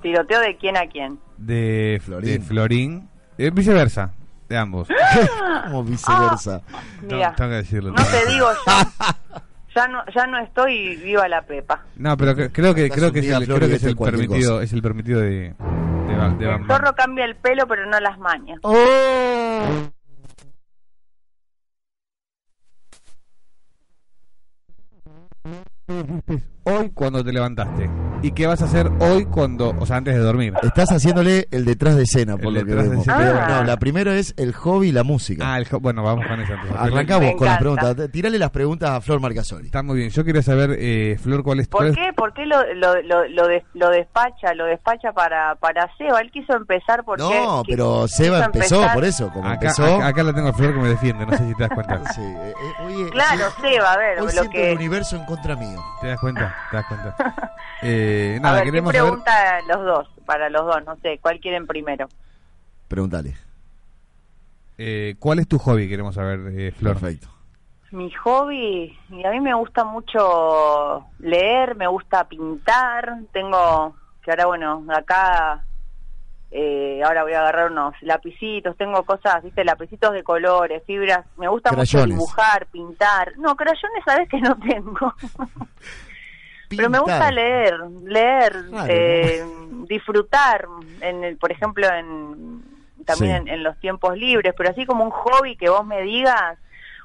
tiroteo de quién a quién. De Florín. De Florín. Eh, viceversa, de ambos. <laughs> Como viceversa. Mira, Tengo que decirlo. no te digo ya, <laughs> ya no, ya no estoy viva la Pepa. No, pero que- creo que Estás creo que es el, creo que es el permitido, cosa. es el permitido de de, Ba- de El zorro cambia el pelo, pero no las mañas. ¡Oh! Hoy cuando te levantaste. ¿Y qué vas a hacer hoy cuando, o sea, antes de dormir? Estás haciéndole el detrás de escena, por El lo que detrás de vemos. escena. Pero, Ah. No, la primera es el hobby y la música. Ah, el bueno, vamos con eso entonces. Arrancamos con las preguntas. Tírale las preguntas a Flor Marcasoli. Está muy bien. Yo quería saber, eh, Flor, cuál es cuál ¿Por es- qué? ¿Por qué lo, lo, lo, lo, des- lo despacha? Lo despacha para, para Seba. Él quiso empezar porque... No, pero Seba empezó empezar- por eso. Como Acá, empezó. acá, acá la tengo a Flor que me defiende, no sé si te das cuenta. <laughs> Sí, eh, eh, oye, Claro, sí, Seba, a ver, hoy lo siento que... el universo en contra mío. ¿Te das cuenta? ¿Te das cuenta? <laughs> Eh, a nada, ver, ¿qué queremos saber... pregunta los dos? Para los dos, no sé, ¿cuál quieren primero? Pregúntale. eh, ¿Cuál es tu hobby? Queremos saber, eh, Flor. Perfecto. Mi hobby, y a mí me gusta mucho leer, me gusta pintar, tengo, que ahora bueno, acá, eh, ahora voy a agarrar unos lapicitos, tengo cosas, viste, lapicitos de colores, fibras, me gusta mucho dibujar, pintar, no, crayones sabes que no tengo, <laughs> pero me gusta leer, leer, Claro, eh, disfrutar, en el, por ejemplo, en también Sí. en, en los tiempos libres, pero así como un hobby que vos me digas,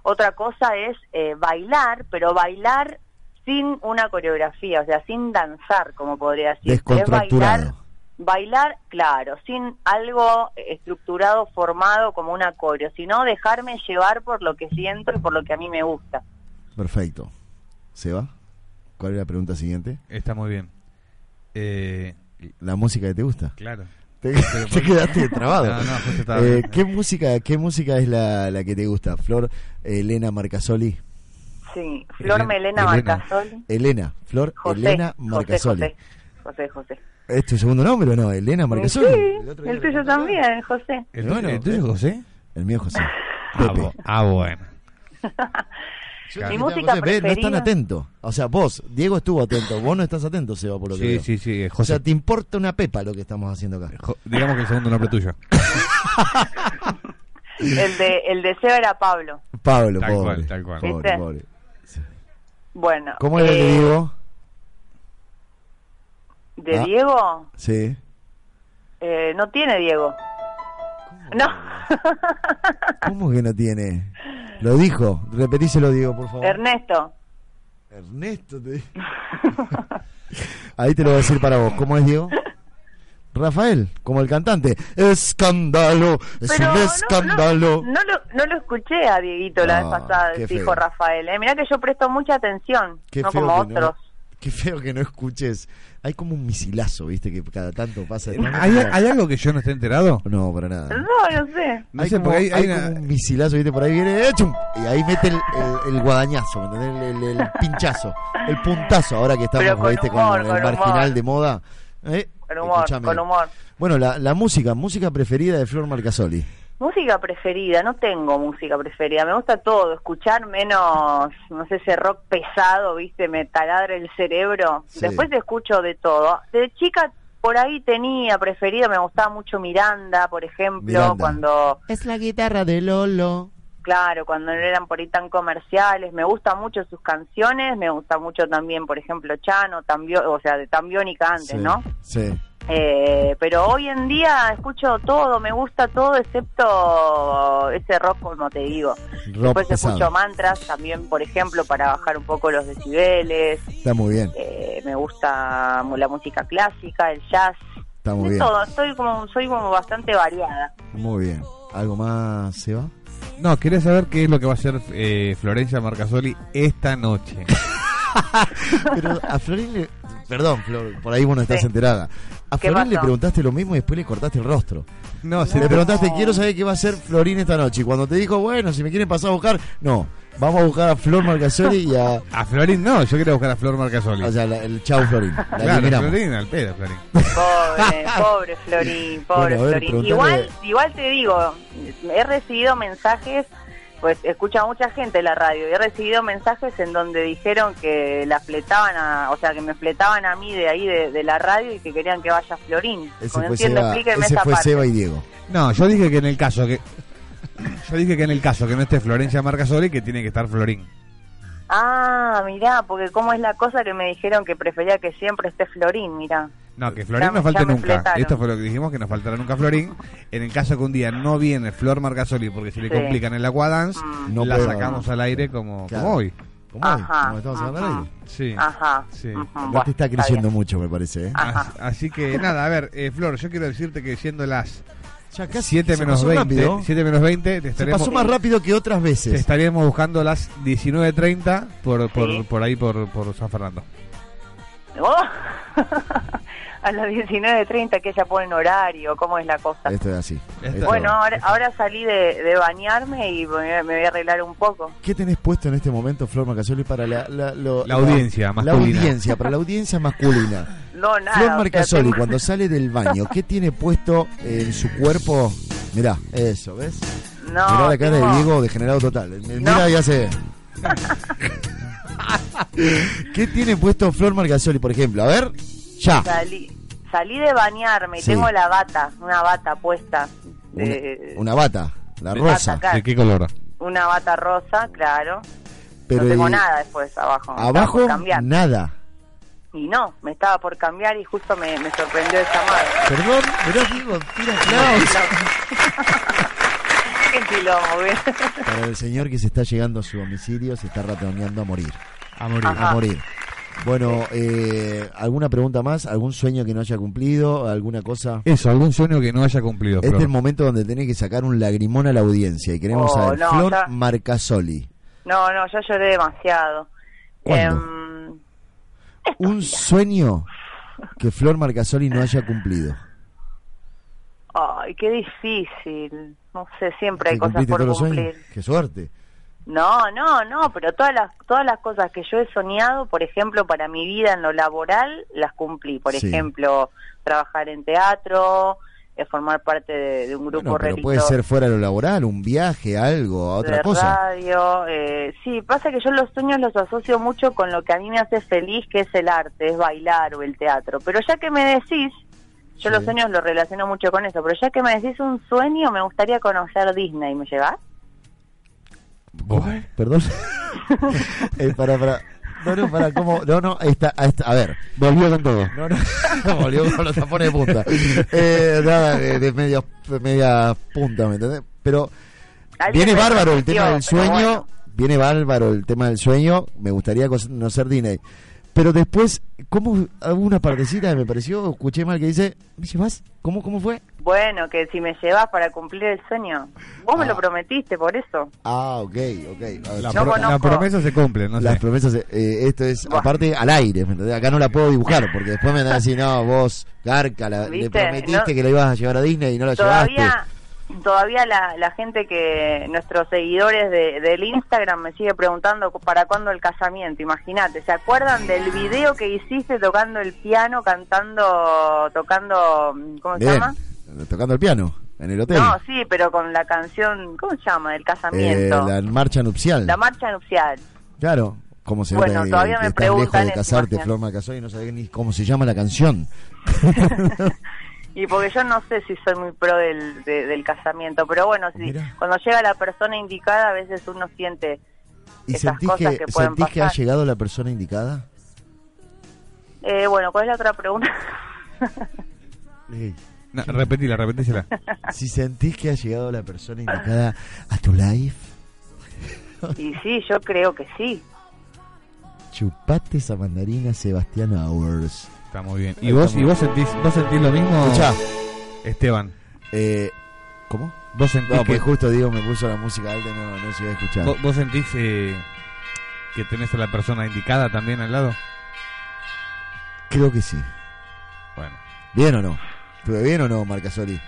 otra cosa es eh, bailar, pero bailar sin una coreografía, o sea, sin danzar, como podría decir. Es bailar, Descontracturado. bailar, claro, sin algo estructurado, formado como una coreo, sino dejarme llevar por lo que siento y por lo que a mí me gusta. Perfecto. ¿Seba? ¿Cuál es la pregunta siguiente? Está muy bien. Eh, ¿La música que te gusta? claro. Te, <laughs> te quedaste trabado. No, no, justo estaba Eh. ¿qué, música, ¿Qué música es la, la que te gusta? Flor, Elena Marcasoli. Sí, Flor Elena- Melena Elena. Marcasoli. Elena, Flor, José, Elena José, Marcasoli. José, José, José. ¿Es tu segundo nombre o no? Elena Marcasoli. Sí, el le tuyo también, José. ¿El, Bueno, tuyo- el tuyo, eh. José? El mío José. Ah, ah, bueno. <laughs> Mi música José, ve, no están preferida. atentos. O sea, vos, Diego estuvo atento. Vos no estás atento, Seba, por lo que Sí, veo. sí, sí. eh, O José, sea, te importa una pepa lo que estamos haciendo acá. Jo- digamos que el segundo nombre tuyo. <laughs> El de, el de Seba era Pablo. Pablo, Tal pobre. cual, tal cual. Pobre, ¿Viste? pobre. Bueno. ¿Cómo era el de eh, Diego? ¿De Ah. Diego? Sí. Eh, no tiene Diego. No. ¿Cómo que no tiene? Lo dijo. Repetíselo, Diego, por favor. Ernesto. Ernesto, te dijo. <laughs> Ahí te lo voy a decir para vos. ¿Cómo es, Diego? <laughs> Rafael, como el cantante. Escándalo, es Pero un no- escándalo. No, no lo, no lo escuché a Dieguito la Ah, vez pasada, qué dijo feo. Rafael. ¿eh? Mirá que yo presto mucha atención, Qué no como otros. Qué feo que no escuches. Hay como un misilazo, ¿viste? Que cada tanto pasa. ¿Hay, hay algo que yo no esté enterado? No, para nada. No, no sé. No hay sé, como, porque hay, hay hay una- como un misilazo, ¿viste? Por ahí viene, ¡eh, chum! y ahí mete el, el- el guadañazo, ¿me entendés? El, el- el <laughs> pinchazo, el puntazo, ahora que estamos, con ¿viste? humor, con el con marginal humor. de moda. ¿Eh? Con humor, Escuchame. con humor. Bueno, la, la música, música preferida de Flor Marcasoli. Música preferida, no tengo música preferida, me gusta todo, escuchar menos, no sé, ese rock pesado, viste, me taladra el cerebro. Sí. Después escucho de todo. De chica por ahí tenía preferida, me gustaba mucho Miranda, por ejemplo, Miranda. cuando, Es la guitarra de Lolo. claro, cuando no eran por ahí tan comerciales, me gustan mucho sus canciones, me gusta mucho también, por ejemplo, Chano, Tambio, o sea, de Tambiónica antes, Sí, ¿no? Sí. Eh, pero hoy en día escucho todo, me gusta todo excepto ese rock, como te digo. Rock Después pesado. escucho mantras también, por ejemplo, para bajar un poco los decibeles. Está muy bien, Eh, me gusta la música clásica, el jazz, está muy de bien. todo. Estoy como, soy como bastante variada. Muy bien. ¿Algo más, Seba? No, quería saber qué es lo que va a hacer eh, Florencia Marcasoli esta noche. <laughs> Pero a Florín le... Perdón, Flor, por ahí vos no estás Sí. enterada. A ¿Qué Florín le preguntaste lo mismo y después le cortaste el rostro. No, Le se preguntaste, quiero saber qué va a hacer Florín esta noche. Y cuando te dijo, bueno, si me quieren pasar a buscar, no. Vamos a buscar a Flor Marcasoli y a... <laughs> A Florín no, yo quería buscar a Flor Marcasoli. O sea, la- el chau Florín. La claro. Florín al pedo, Florín. Pobre, pobre Florín, pobre Bueno, a ver, Florín. Igual, igual te digo, he recibido mensajes, pues escucha mucha gente la radio, y he recibido mensajes en donde dijeron que la fletaban, a, o sea, que me fletaban a mí de ahí de, de la radio y que querían que vaya Florín. Ese fue, entiendo, Seba, explíquenme ese esa fue parte. Seba y Diego. No, yo dije que en el caso que yo dije que en el caso que no esté Florencia Marcasoli que tiene que estar Florín. Ah, mirá, porque cómo es la cosa que me dijeron que prefería que siempre esté Florín, mirá. No, que Florín Ya no falte nunca. fletaron. Esto fue lo que dijimos, que no faltará nunca Florín. <laughs> En el caso que un día no viene Flor Marcasoli porque se le Sí. complican en la Aquadance, No la sacamos al aire como, Claro. como hoy. ¿Cómo hoy? Ajá, ¿Cómo estamos hablando ajá. ahí? Sí. Ajá. Sí. bueno, te está creciendo mucho, me parece. ¿eh? Así que nada, a ver, eh, Flor, yo quiero decirte que siendo las Ya casi 7 se menos pasó 20, rápido. 7 menos 20, te Se pasó más rápido que otras te veces. estaríamos buscando las 19.30 por, por, Sí. por ahí, por, por San Fernando. Oh. <laughs> a las 19.30 que ella pone en horario, ¿cómo es la cosa? Esto es así. Esto- Esto- Bueno, ahora, ahora salí de, de bañarme y me, voy a arreglar un poco. ¿Qué tenés puesto en este momento, Flor Marcasoli, para la, la, lo- La audiencia La masculina. audiencia, para la audiencia masculina. <laughs> No, nada. Flor o sea, Marcasoli, tengo- cuando sale del baño, ¿qué tiene puesto en su cuerpo? Mirá, eso, ¿ves? No, Mirá la cara tengo- de Diego degenerado total. Mira No. y hace. <laughs> ¿Qué tiene puesto Flor Marcasoli, por ejemplo? A ver, ya. Salí, salí de bañarme y Sí. tengo la bata, una bata puesta. Una, de- una bata, la de rosa. bata. ¿De qué color? Una bata rosa, claro. Pero no tengo nada después abajo. abajo, nada. Y no, me estaba por cambiar y justo me, me sorprendió el llamado. Perdón, mirá, Diego, tira aplausos. <laughs> Qué quilombo, ¿ves? Para el señor que se está llegando a su domicilio, se está ratoneando a morir. A morir. Ajá. A morir. Bueno, eh, ¿alguna pregunta más? ¿Algún sueño que no haya cumplido? ¿Alguna cosa? Eso, algún sueño que no haya cumplido, Este es el momento donde tenés que sacar un lagrimón a la audiencia y queremos Oh, saber. no, Flor ya- Marcasoli, No, no, yo lloré demasiado. ¿Cuándo? Em, un sueño que Flor Marcasoli no haya cumplido. ay, qué difícil. No sé, siempre hay ¿Que cosas por cumplir. sueños? ¡Qué suerte! No, no, no, pero todas las todas las cosas que yo he soñado, por ejemplo, para mi vida en lo laboral, las cumplí. Por Sí. ejemplo, trabajar en teatro, eh, formar parte de, de un grupo Bueno, pero puede ser fuera de lo laboral, un viaje, algo, a otra de cosa. radio. eh, sí, pasa que yo los sueños los asocio mucho con lo que a mí me hace feliz, que es el arte, es bailar o el teatro. Pero ya que me decís, yo Sí. los sueños los relaciono mucho con eso, pero ya que me decís un sueño, me gustaría conocer Disney. ¿Me llevas? Bueno. Perdón. <laughs> eh, para, para. No, no, para, ¿cómo? No, no, ahí está, ahí está. A ver. Volvió con todo. No, no, <laughs> volvió con los tapones de punta. <laughs> Eh, nada, de, de media, de media punta, ¿me entendés? Pero viene bárbaro el tema del sueño. bueno. Viene bárbaro el tema del sueño. Me gustaría conocer Disney. Pero después, ¿cómo hubo una partecita que me pareció, escuché mal que dice, ¿me llevas? ¿Cómo, cómo fue? Bueno, que si me llevas para cumplir el sueño. Vos me Ah. lo prometiste, por eso. Ah, ok, ok. A ver, La, No pro- la conozco. promesa se cumple, no Las sé. promesas, eh, esto es Buah. aparte al aire, ¿me entendés? Acá no la puedo dibujar, porque después me dan así, no, vos, Garca, la- le prometiste No- que la ibas a llevar a Disney y no la Todavía, llevaste. todavía la, la gente que, nuestros seguidores de, del Instagram me sigue preguntando para cuándo el casamiento, imagínate, ¿se acuerdan del video que hiciste tocando el piano, cantando, tocando, ¿cómo se llama? Tocando el piano, en el hotel. No, sí, pero con la canción, ¿cómo se llama? Eh, casamiento. la marcha nupcial. la marcha nupcial. Claro, como se Bueno, todavía me estás lejos preguntan de casarte. Flor Macasol, y no sabés ni cómo se llama la canción. <laughs> Y porque yo no sé si soy muy pro del, de- del casamiento, pero bueno, cuando llega la persona indicada a veces uno siente ¿Y esas sentís, cosas que, que, pueden sentís que ha pasar. llegado la persona indicada? Eh, bueno, ¿cuál es la otra pregunta? <laughs> No, repetila, repetísela. <laughs> si sentís que ha llegado la persona indicada a tu life, y sí, yo creo que sí. chupate esa mandarina Sebastián Hours. Está muy bien. ¿Y vos, y vos sentís, vos sentís lo mismo, Escuchá, Esteban? eh, ¿cómo? ¿Vos sentís, No, que, pues justo Diego me puso la música alta y no, no se iba a escuchar. vos, vos sentís eh, que tenés a la persona indicada también al lado? Creo que sí. Bueno. ¿Bien o no? ¿Estuve bien o no, Marcasoli?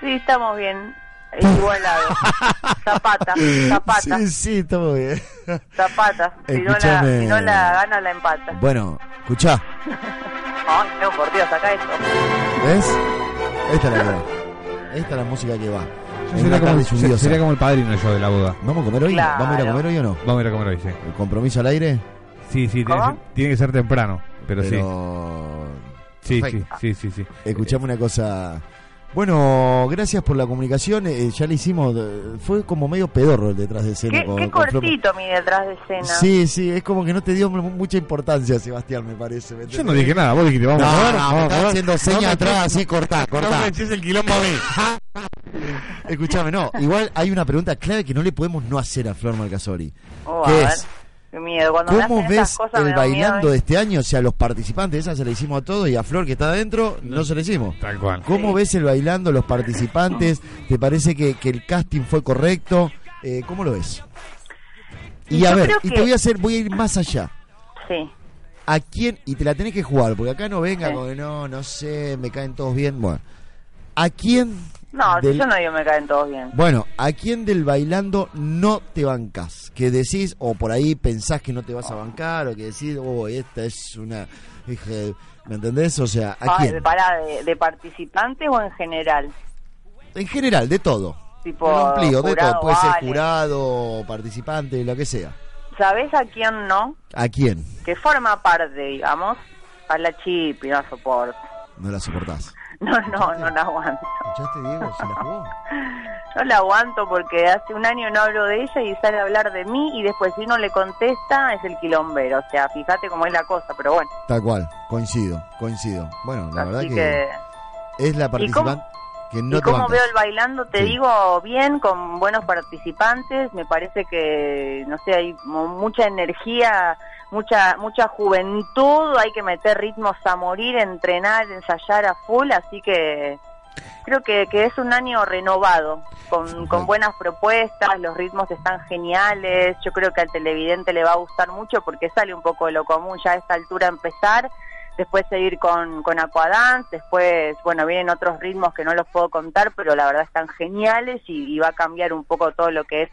Sí, estamos bien. Igualados. <laughs> Zapata, zapata, Sí, sí, estamos bien. zapata. Si no, la, si no la gana, la empata. Bueno, escuchá, <laughs> Ay, no, por Dios, acá esto. ¿ves? Esta es la que va. Esta es la música que va. Sería, como, se- sería como el padrino yo de la boda. ¿Vamos a comer hoy? Claro. ¿Vamos a ir a comer hoy o no? Vamos a ir a comer hoy, sí. ¿El compromiso al aire? Sí, sí, tiene, que ¿Cómo? ser, tiene que ser temprano, pero, Pero... sí. Sí, sí, sí, sí, sí. Escuchame una cosa. Bueno, gracias por la comunicación. eh, ya le hicimos. eh, Fue como medio pedorro el detrás de escena. Qué, con- qué con Flor- cortito mi detrás de escena. Sí, sí, es como que no te dio mu- mucha importancia, Sebastián, me parece. ¿me Yo no dije nada, vos dijiste, vamos No, a ver. no, vamos a haciendo señas No atrás, así, cortá, <laughs> No cortá. me eches el quilombo a mí. <laughs> Escuchame, no, igual hay una pregunta clave que no le podemos no hacer a Flor Marcasori. Oh, a ¿Qué ver, es? Qué miedo. Cuando me ¿Cómo ves cosas el miedo, bailando ¿eh? de este año? O sea, los participantes, esa se la hicimos a todos y a Flor que está adentro no se la hicimos. Tal cual. ¿Cómo Sí. ves el bailando, los participantes? ¿Te parece que, que el casting fue correcto? Eh, ¿Cómo lo ves? Y Y a yo ver, y te voy a hacer, voy a ir más allá. Sí. ¿A quién? Y te la tenés que jugar, porque acá no venga Sí. con que no, no sé, me caen todos bien. Bueno, ¿a quién? No, del- yo no digo me caen todos bien. Bueno, ¿a quién del bailando no te bancas? Que decís, o por ahí pensás que no te vas a bancar, o que decís, oh, esta es una. ¿Me entendés? O sea, ¿a Ah, quién? pará, de, de participantes o en general? En general, de todo. Tipo, Un amplio, de todo. Puede ser vale. jurado, participante, lo que sea. ¿Sabés a quién no? ¿A quién? Que forma parte, digamos, a la chip y no soporto. No la soportás. <laughs> No, no, no la aguanto. <laughs> ¿Escuchaste, Diego? ¿Se la jugó? No la aguanto porque hace un año no hablo de ella y sale a hablar de mí y después si uno le contesta es el quilombero. O sea, fíjate cómo es la cosa, pero bueno. Tal cual, coincido, coincido. Bueno, la verdad que, que... es la ¿Y cómo- participante que no y te como veo el bailando, te Sí. digo bien, con buenos participantes, me parece que, no sé, hay mucha energía, mucha mucha juventud, hay que meter ritmos a morir, entrenar, ensayar a full, así que creo que, que es un año renovado, con, con buenas propuestas, los ritmos están geniales, yo creo que al televidente le va a gustar mucho porque sale un poco de lo común ya a esta altura empezar, después seguir con, con Aquadance, después, bueno, vienen otros ritmos que no los puedo contar, pero la verdad están geniales y, y va a cambiar un poco todo lo que es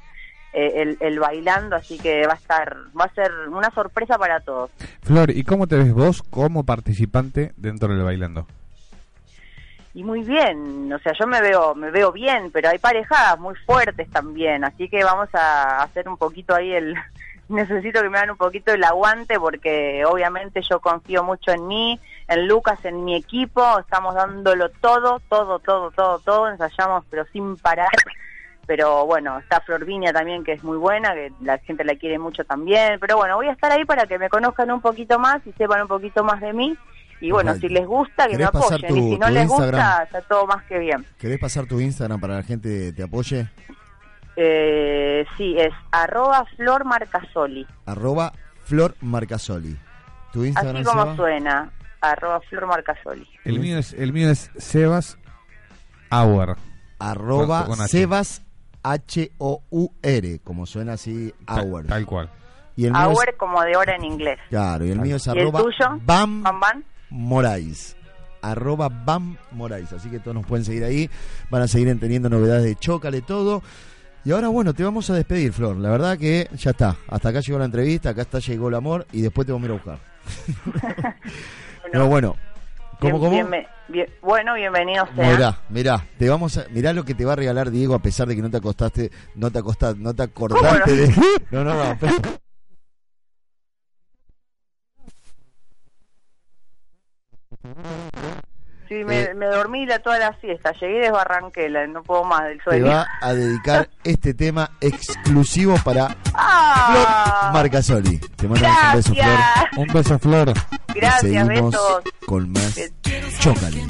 el, el bailando, así que va a estar, va a ser una sorpresa para todos. Flor, ¿y cómo te ves vos como participante dentro del bailando? Y muy bien, o sea, yo me veo, me veo bien, pero hay parejas muy fuertes también, así que vamos a hacer un poquito ahí el, <laughs> necesito que me hagan un poquito el aguante porque obviamente yo confío mucho en mí, en Lucas, en mi equipo, estamos dándolo todo, todo, todo, todo, todo, ensayamos pero sin parar. Pero bueno, está Florvinia también que es muy buena, que la gente la quiere mucho también. Pero bueno, voy a estar ahí para que me conozcan un poquito más y sepan un poquito más de mí. Y bueno, Perfecto. si les gusta, que me ¿Querés pasar apoyen. tu- y si no les Instagram? gusta, está todo más que bien. ¿Querés pasar tu Instagram para que la gente te apoye? Eh, sí, es arroba Flor Marcasoli. Arroba Flor Marcasoli. ¿Tu Instagram, Así como Seba? suena, arroba Flor Marcasoli. El mío es, el mío es Sebas Auer. Arroba Con- con H. Sebas H-O-U-R, como suena así, Hour. Tal cual. Y el mío es- Hour como de hora en inglés. claro, y el mío es ¿Y el arroba tuyo? Bam ¿Bam, bam? Morais. Arroba Bam Morais. Así que todos nos pueden seguir ahí. Van a seguir teniendo novedades de Chócale todo. Y ahora, bueno, te vamos a despedir, Flor. La verdad que ya está. Hasta acá llegó la entrevista, acá está llegó el amor y después te vamos a ir a buscar. <laughs> Pero bueno, ¿cómo, bien- bueno, bienvenido sea. Mirá, mirá, te vamos a, mirá lo que te va a regalar Diego a pesar de que no te acostaste, no te acostaste, no te acordaste de. <laughs> No, no, no. pero- Sí, me, Eh. me dormí la, toda la siesta. Llegué y desbarranqué, la- no puedo más del te sueño. va a dedicar <laughs> este tema exclusivo para ¡Ah! Flor Marcasoli. Te mandamos un beso, Flor. Un beso, Flor. Y Gracias, seguimos besos. con más Chócale.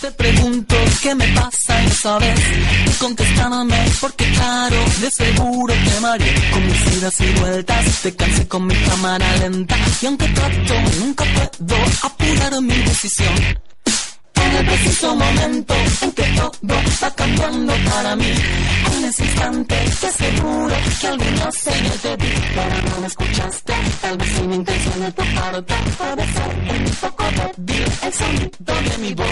Te pregunto qué me pasa esa vez Contestándome porque claro, de seguro te mareé Con mis idas y vueltas, te cansé con mi cámara lenta Y aunque trato, nunca puedo apurar mi decisión En el preciso momento en que todo va cambiando para mí En ese instante te aseguro que alguna señal te di Pero no me escuchaste, tal vez sin intención de tu parte un poco débil el sonido de mi voz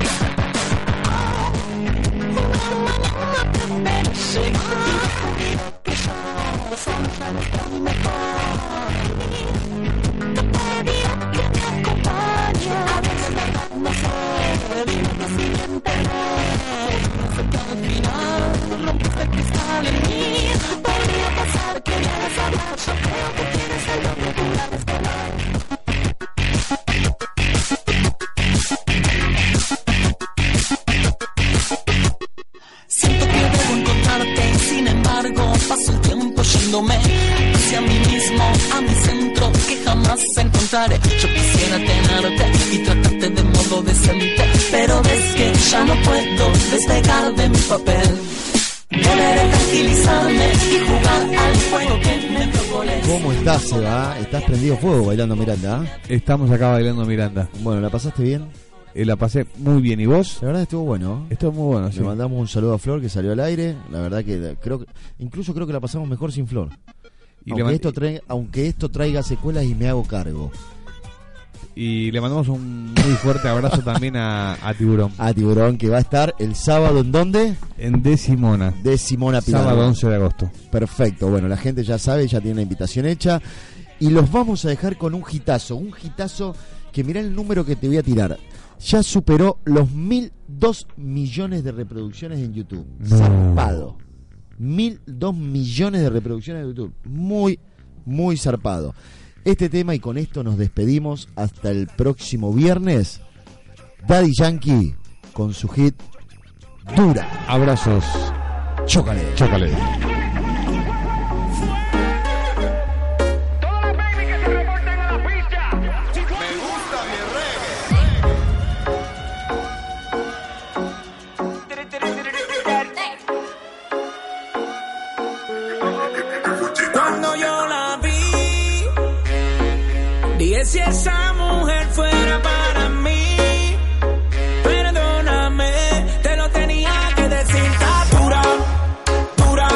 Siento Yo quisiera tenerte y tratarte de modo decente, pero ves que ya no puedo despegar de mi papel. ¿Cómo estás, Seba? ¿Estás prendido fuego bailando Miranda? ah? Estamos acá bailando Miranda. Bueno, ¿la pasaste bien? Eh, la pasé muy bien. ¿Y vos? La verdad estuvo bueno. Estuvo muy bueno, sí. Le mandamos un saludo a Flor que salió al aire. La verdad que creo que incluso creo que la pasamos mejor sin Flor. Y aunque, esto trae- aunque esto traiga secuelas y me hago cargo. Y le mandamos un muy fuerte abrazo también a, a Tiburón. A Tiburón que va a estar el sábado en dónde? En De Simona. De Simona Pilar. Sábado 11 de agosto. Perfecto, bueno, la gente ya sabe, ya tiene la invitación hecha. Y los vamos a dejar con un hitazo, un hitazo que mirá el número que te voy a tirar. Ya superó los mil dos millones de reproducciones en YouTube. No. Zarpado. Mil dos millones de reproducciones en YouTube. Muy, muy zarpado. Este tema y con esto nos despedimos hasta el próximo viernes. Daddy Yankee con su hit Dura. Abrazos. Chócale. Chócale. si esa mujer fuera para mí. Perdóname, te lo tenía que decir. Está dura, dura,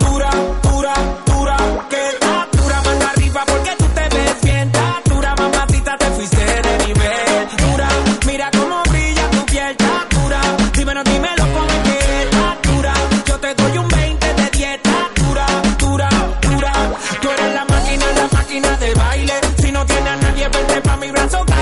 dura, dura, dura. Que está dura, manda arriba porque tú te ves bien. Está dura, mamatita, te fuiste de nivel. Dura, mira cómo brilla tu piel. Está dura, dímelo, dímelo como es que está dura. Yo te doy un 20 de 10. Está dura, dura, dura. Tú eres la máquina, la máquina de baile trepa mi brazo, cae.